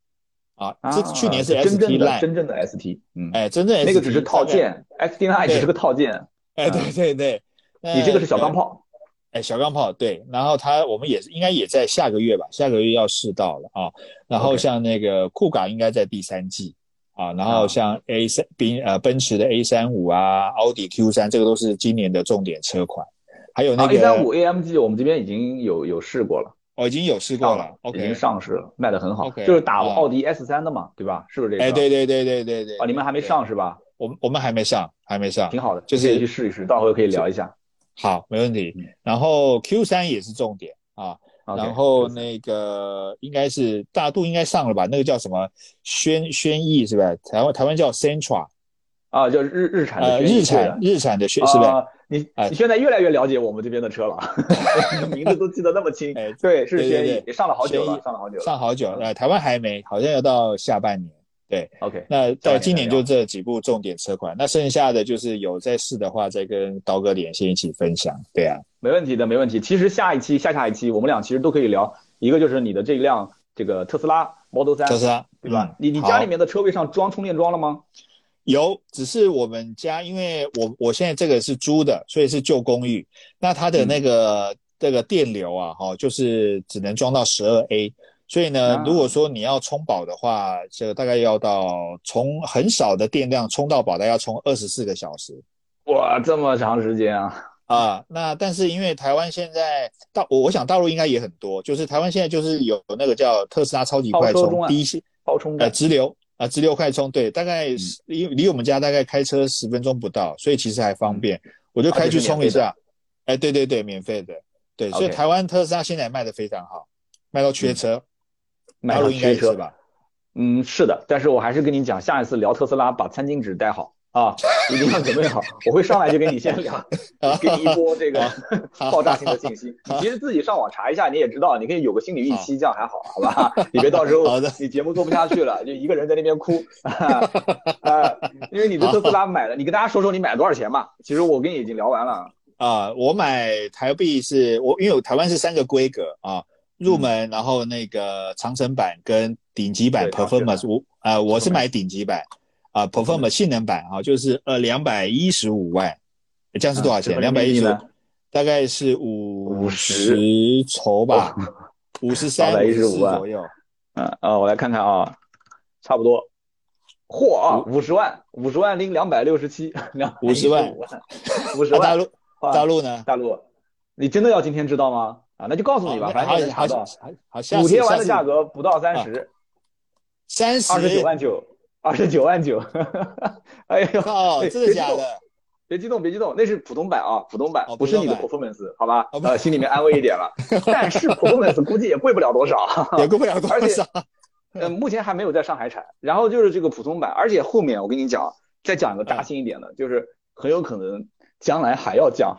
B: 啊，这去年是 S
A: T 的，真正的 S T，
B: 嗯，哎，真正
A: 那个只是套件，S T line 只是个套件，
B: 哎，对对对，
A: 你这个是小钢炮。
B: 哎，小钢炮对，然后它我们也是应该也在下个月吧，下个月要试到了啊。然后像那个酷港应该在第三季啊，然后像 A 三宾呃奔驰的 A 三五啊，奥迪 Q 三这个都是今年的重点车款。还有那个
A: A 三五 AMG 我们这边已经有有试过了，
B: 哦，已经有试过了
A: ，OK，已经上市了，卖的很好，就是打奥迪 S 三的嘛，对吧？是不是这个？
B: 哎，对对对对对对。
A: 啊，你们还没上是吧？
B: 我们我们还没上，还没上，
A: 挺好的，
B: 就是
A: 去试一试，到时候可以聊一下。
B: 好，没问题。然后 Q 三也是重点啊。然后那个应该是大度应该上了吧？那个叫什么轩轩逸是吧？台湾台湾叫 Centra
A: 啊，叫日日产的
B: 日产日产的轩是吧？
A: 你你现在越来越了解我们这边的车了，名字都记得那么清。哎对，是轩逸，也上了好久了，上了好久，
B: 上好久。呃，台湾还没，好像要到下半年。对
A: ，OK，
B: 那到今年就这几部重点车款，那剩下的就是有在试的话，再跟刀哥连线一起分享。对啊，
A: 没问题的，没问题。其实下一期、下下一期，我们俩其实都可以聊。一个就是你的这一辆这个特斯拉 Model 三，
B: 特斯拉
A: 对吧？你你家里面的车位上装充电桩了吗？
B: 有，只是我们家因为我我现在这个是租的，所以是旧公寓，那它的那个这个电流啊，哈，就是只能装到十二 A。所以呢，如果说你要充饱的话，这个大概要到从很少的电量充到饱，大概要充二十四个小时。
A: 哇，这么长时间啊！
B: 啊，那但是因为台湾现在大，我我想大陆应该也很多，就是台湾现在就是有那个叫特斯拉超级快充，第一线
A: 爆充
B: 呃直流啊直流快充，对，大概离离我们家大概开车十分钟不到，所以其实还方便。我就开去充一下。哎，对对对，免费的。对，所以台湾特斯拉现在卖的非常好，卖到缺车，
A: 卖到缺车
B: 吧？
A: 嗯，是的。但是我还是跟你讲，下一次聊特斯拉，把餐巾纸带好。啊，一定要准备好！我会上来就跟你先聊，给你一波这个 爆炸性的信息。你其实自己上网查一下，你也知道，你可以有个心理预期，这样还好，好吧？你别到时候你节目做不下去了，就一个人在那边哭啊！因为你的特斯拉买了，你跟大家说说你买了多少钱嘛？其实我跟你已经聊完了
B: 啊。我买台币是我因为台湾是三个规格啊，入门，然后那个长城版跟顶级版 Performance，我啊我是买顶级版。啊 Performance 性能版啊，就是呃两百一十五万，这样是多少钱？两百一十五，大概是五
A: 五十
B: 筹吧，五十三
A: 百一十五万
B: 左右。
A: 嗯啊，我来看看啊，差不多。嚯啊，五十万，五十万零两百六十七，两
B: 五十万，
A: 五十万。
B: 大陆大陆呢？
A: 大陆，你真的要今天知道吗？啊，那就告诉你吧，反正能查到。
B: 好，
A: 补贴完的价格不到三十，
B: 三十
A: 二十九万九。二十九万九，哎呦，
B: 靠，真的假的？
A: 别激动，别激动，那是普通版啊，普通版，不是你的 performance，好吧？呃，心里面安慰一点了。但是 performance 估计也贵不了多少，
B: 也贵不了多少。
A: 而且，呃，目前还没有在上海产。然后就是这个普通版，而且后面我跟你讲，再讲一个扎心一点的，就是很有可能将来还要降，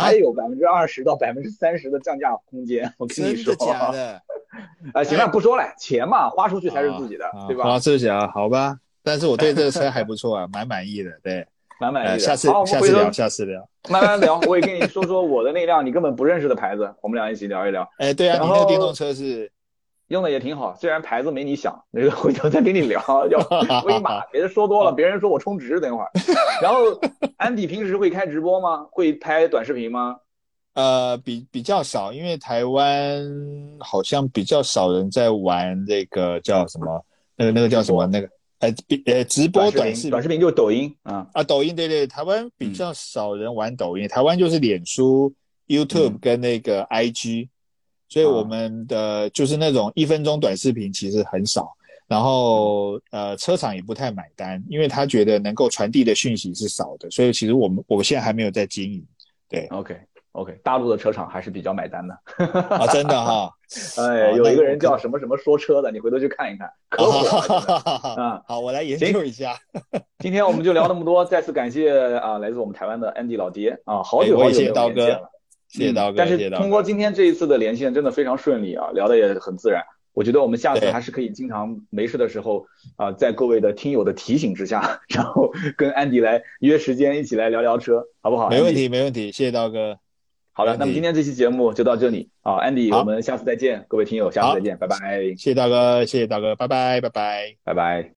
A: 还有百分之二十到百分之三十的降价空间。我跟你说。
B: 真的假的？
A: 啊，行了，不说了，钱嘛，花出去才是自己的，对吧？
B: 花出去啊，好吧。但是我对这个车 还不错啊，蛮满意的，对，
A: 蛮满意的。
B: 下次下次聊，下次聊，
A: 慢慢聊。我也跟你说说我的那辆你根本不认识的牌子，我们俩一起聊一聊。
B: 哎，对啊，你那个电动车是
A: 用的也挺好，虽然牌子没你想，那个回头再跟你聊。叫 威马，别的说多了，别人说我充值，等会儿。然后 安迪平时会开直播吗？会拍短视频吗？
B: 呃，比比较少，因为台湾好像比较少人在玩这个叫什么，那个那个叫什么那个，呃，呃，直播短视频
A: 短视频就是抖音啊
B: 啊，抖音对对，台湾比较少人玩抖音，台湾就是脸书、YouTube 跟那个 IG，所以我们的就是那种一分钟短视频其实很少，然后呃，车厂也不太买单，因为他觉得能够传递的讯息是少的，所以其实我们我们现在还没有在经营，对
A: ，OK。OK，大陆的车厂还是比较买单的
B: 啊，真的哈。
A: 哎，有一个人叫什么什么说车的，你回头去看一看，可火
B: 啊。好，我来研究一下。
A: 今天我们就聊那么多，再次感谢啊，来自我们台湾的 Andy 老爹啊，好久好久没有连线了，
B: 谢谢刀哥。
A: 但是通过今天这一次的连线，真的非常顺利啊，聊的也很自然。我觉得我们下次还是可以经常没事的时候啊，在各位的听友的提醒之下，然后跟 Andy 来约时间一起来聊聊车，好不好？
B: 没问题，没问题，谢谢刀哥。
A: 好的，那么今天这期节目就到这里啊，Andy，我们下次再见，各位听友，下次再见，拜拜，
B: 谢谢大哥，谢谢大哥，拜拜，拜拜，
A: 拜拜。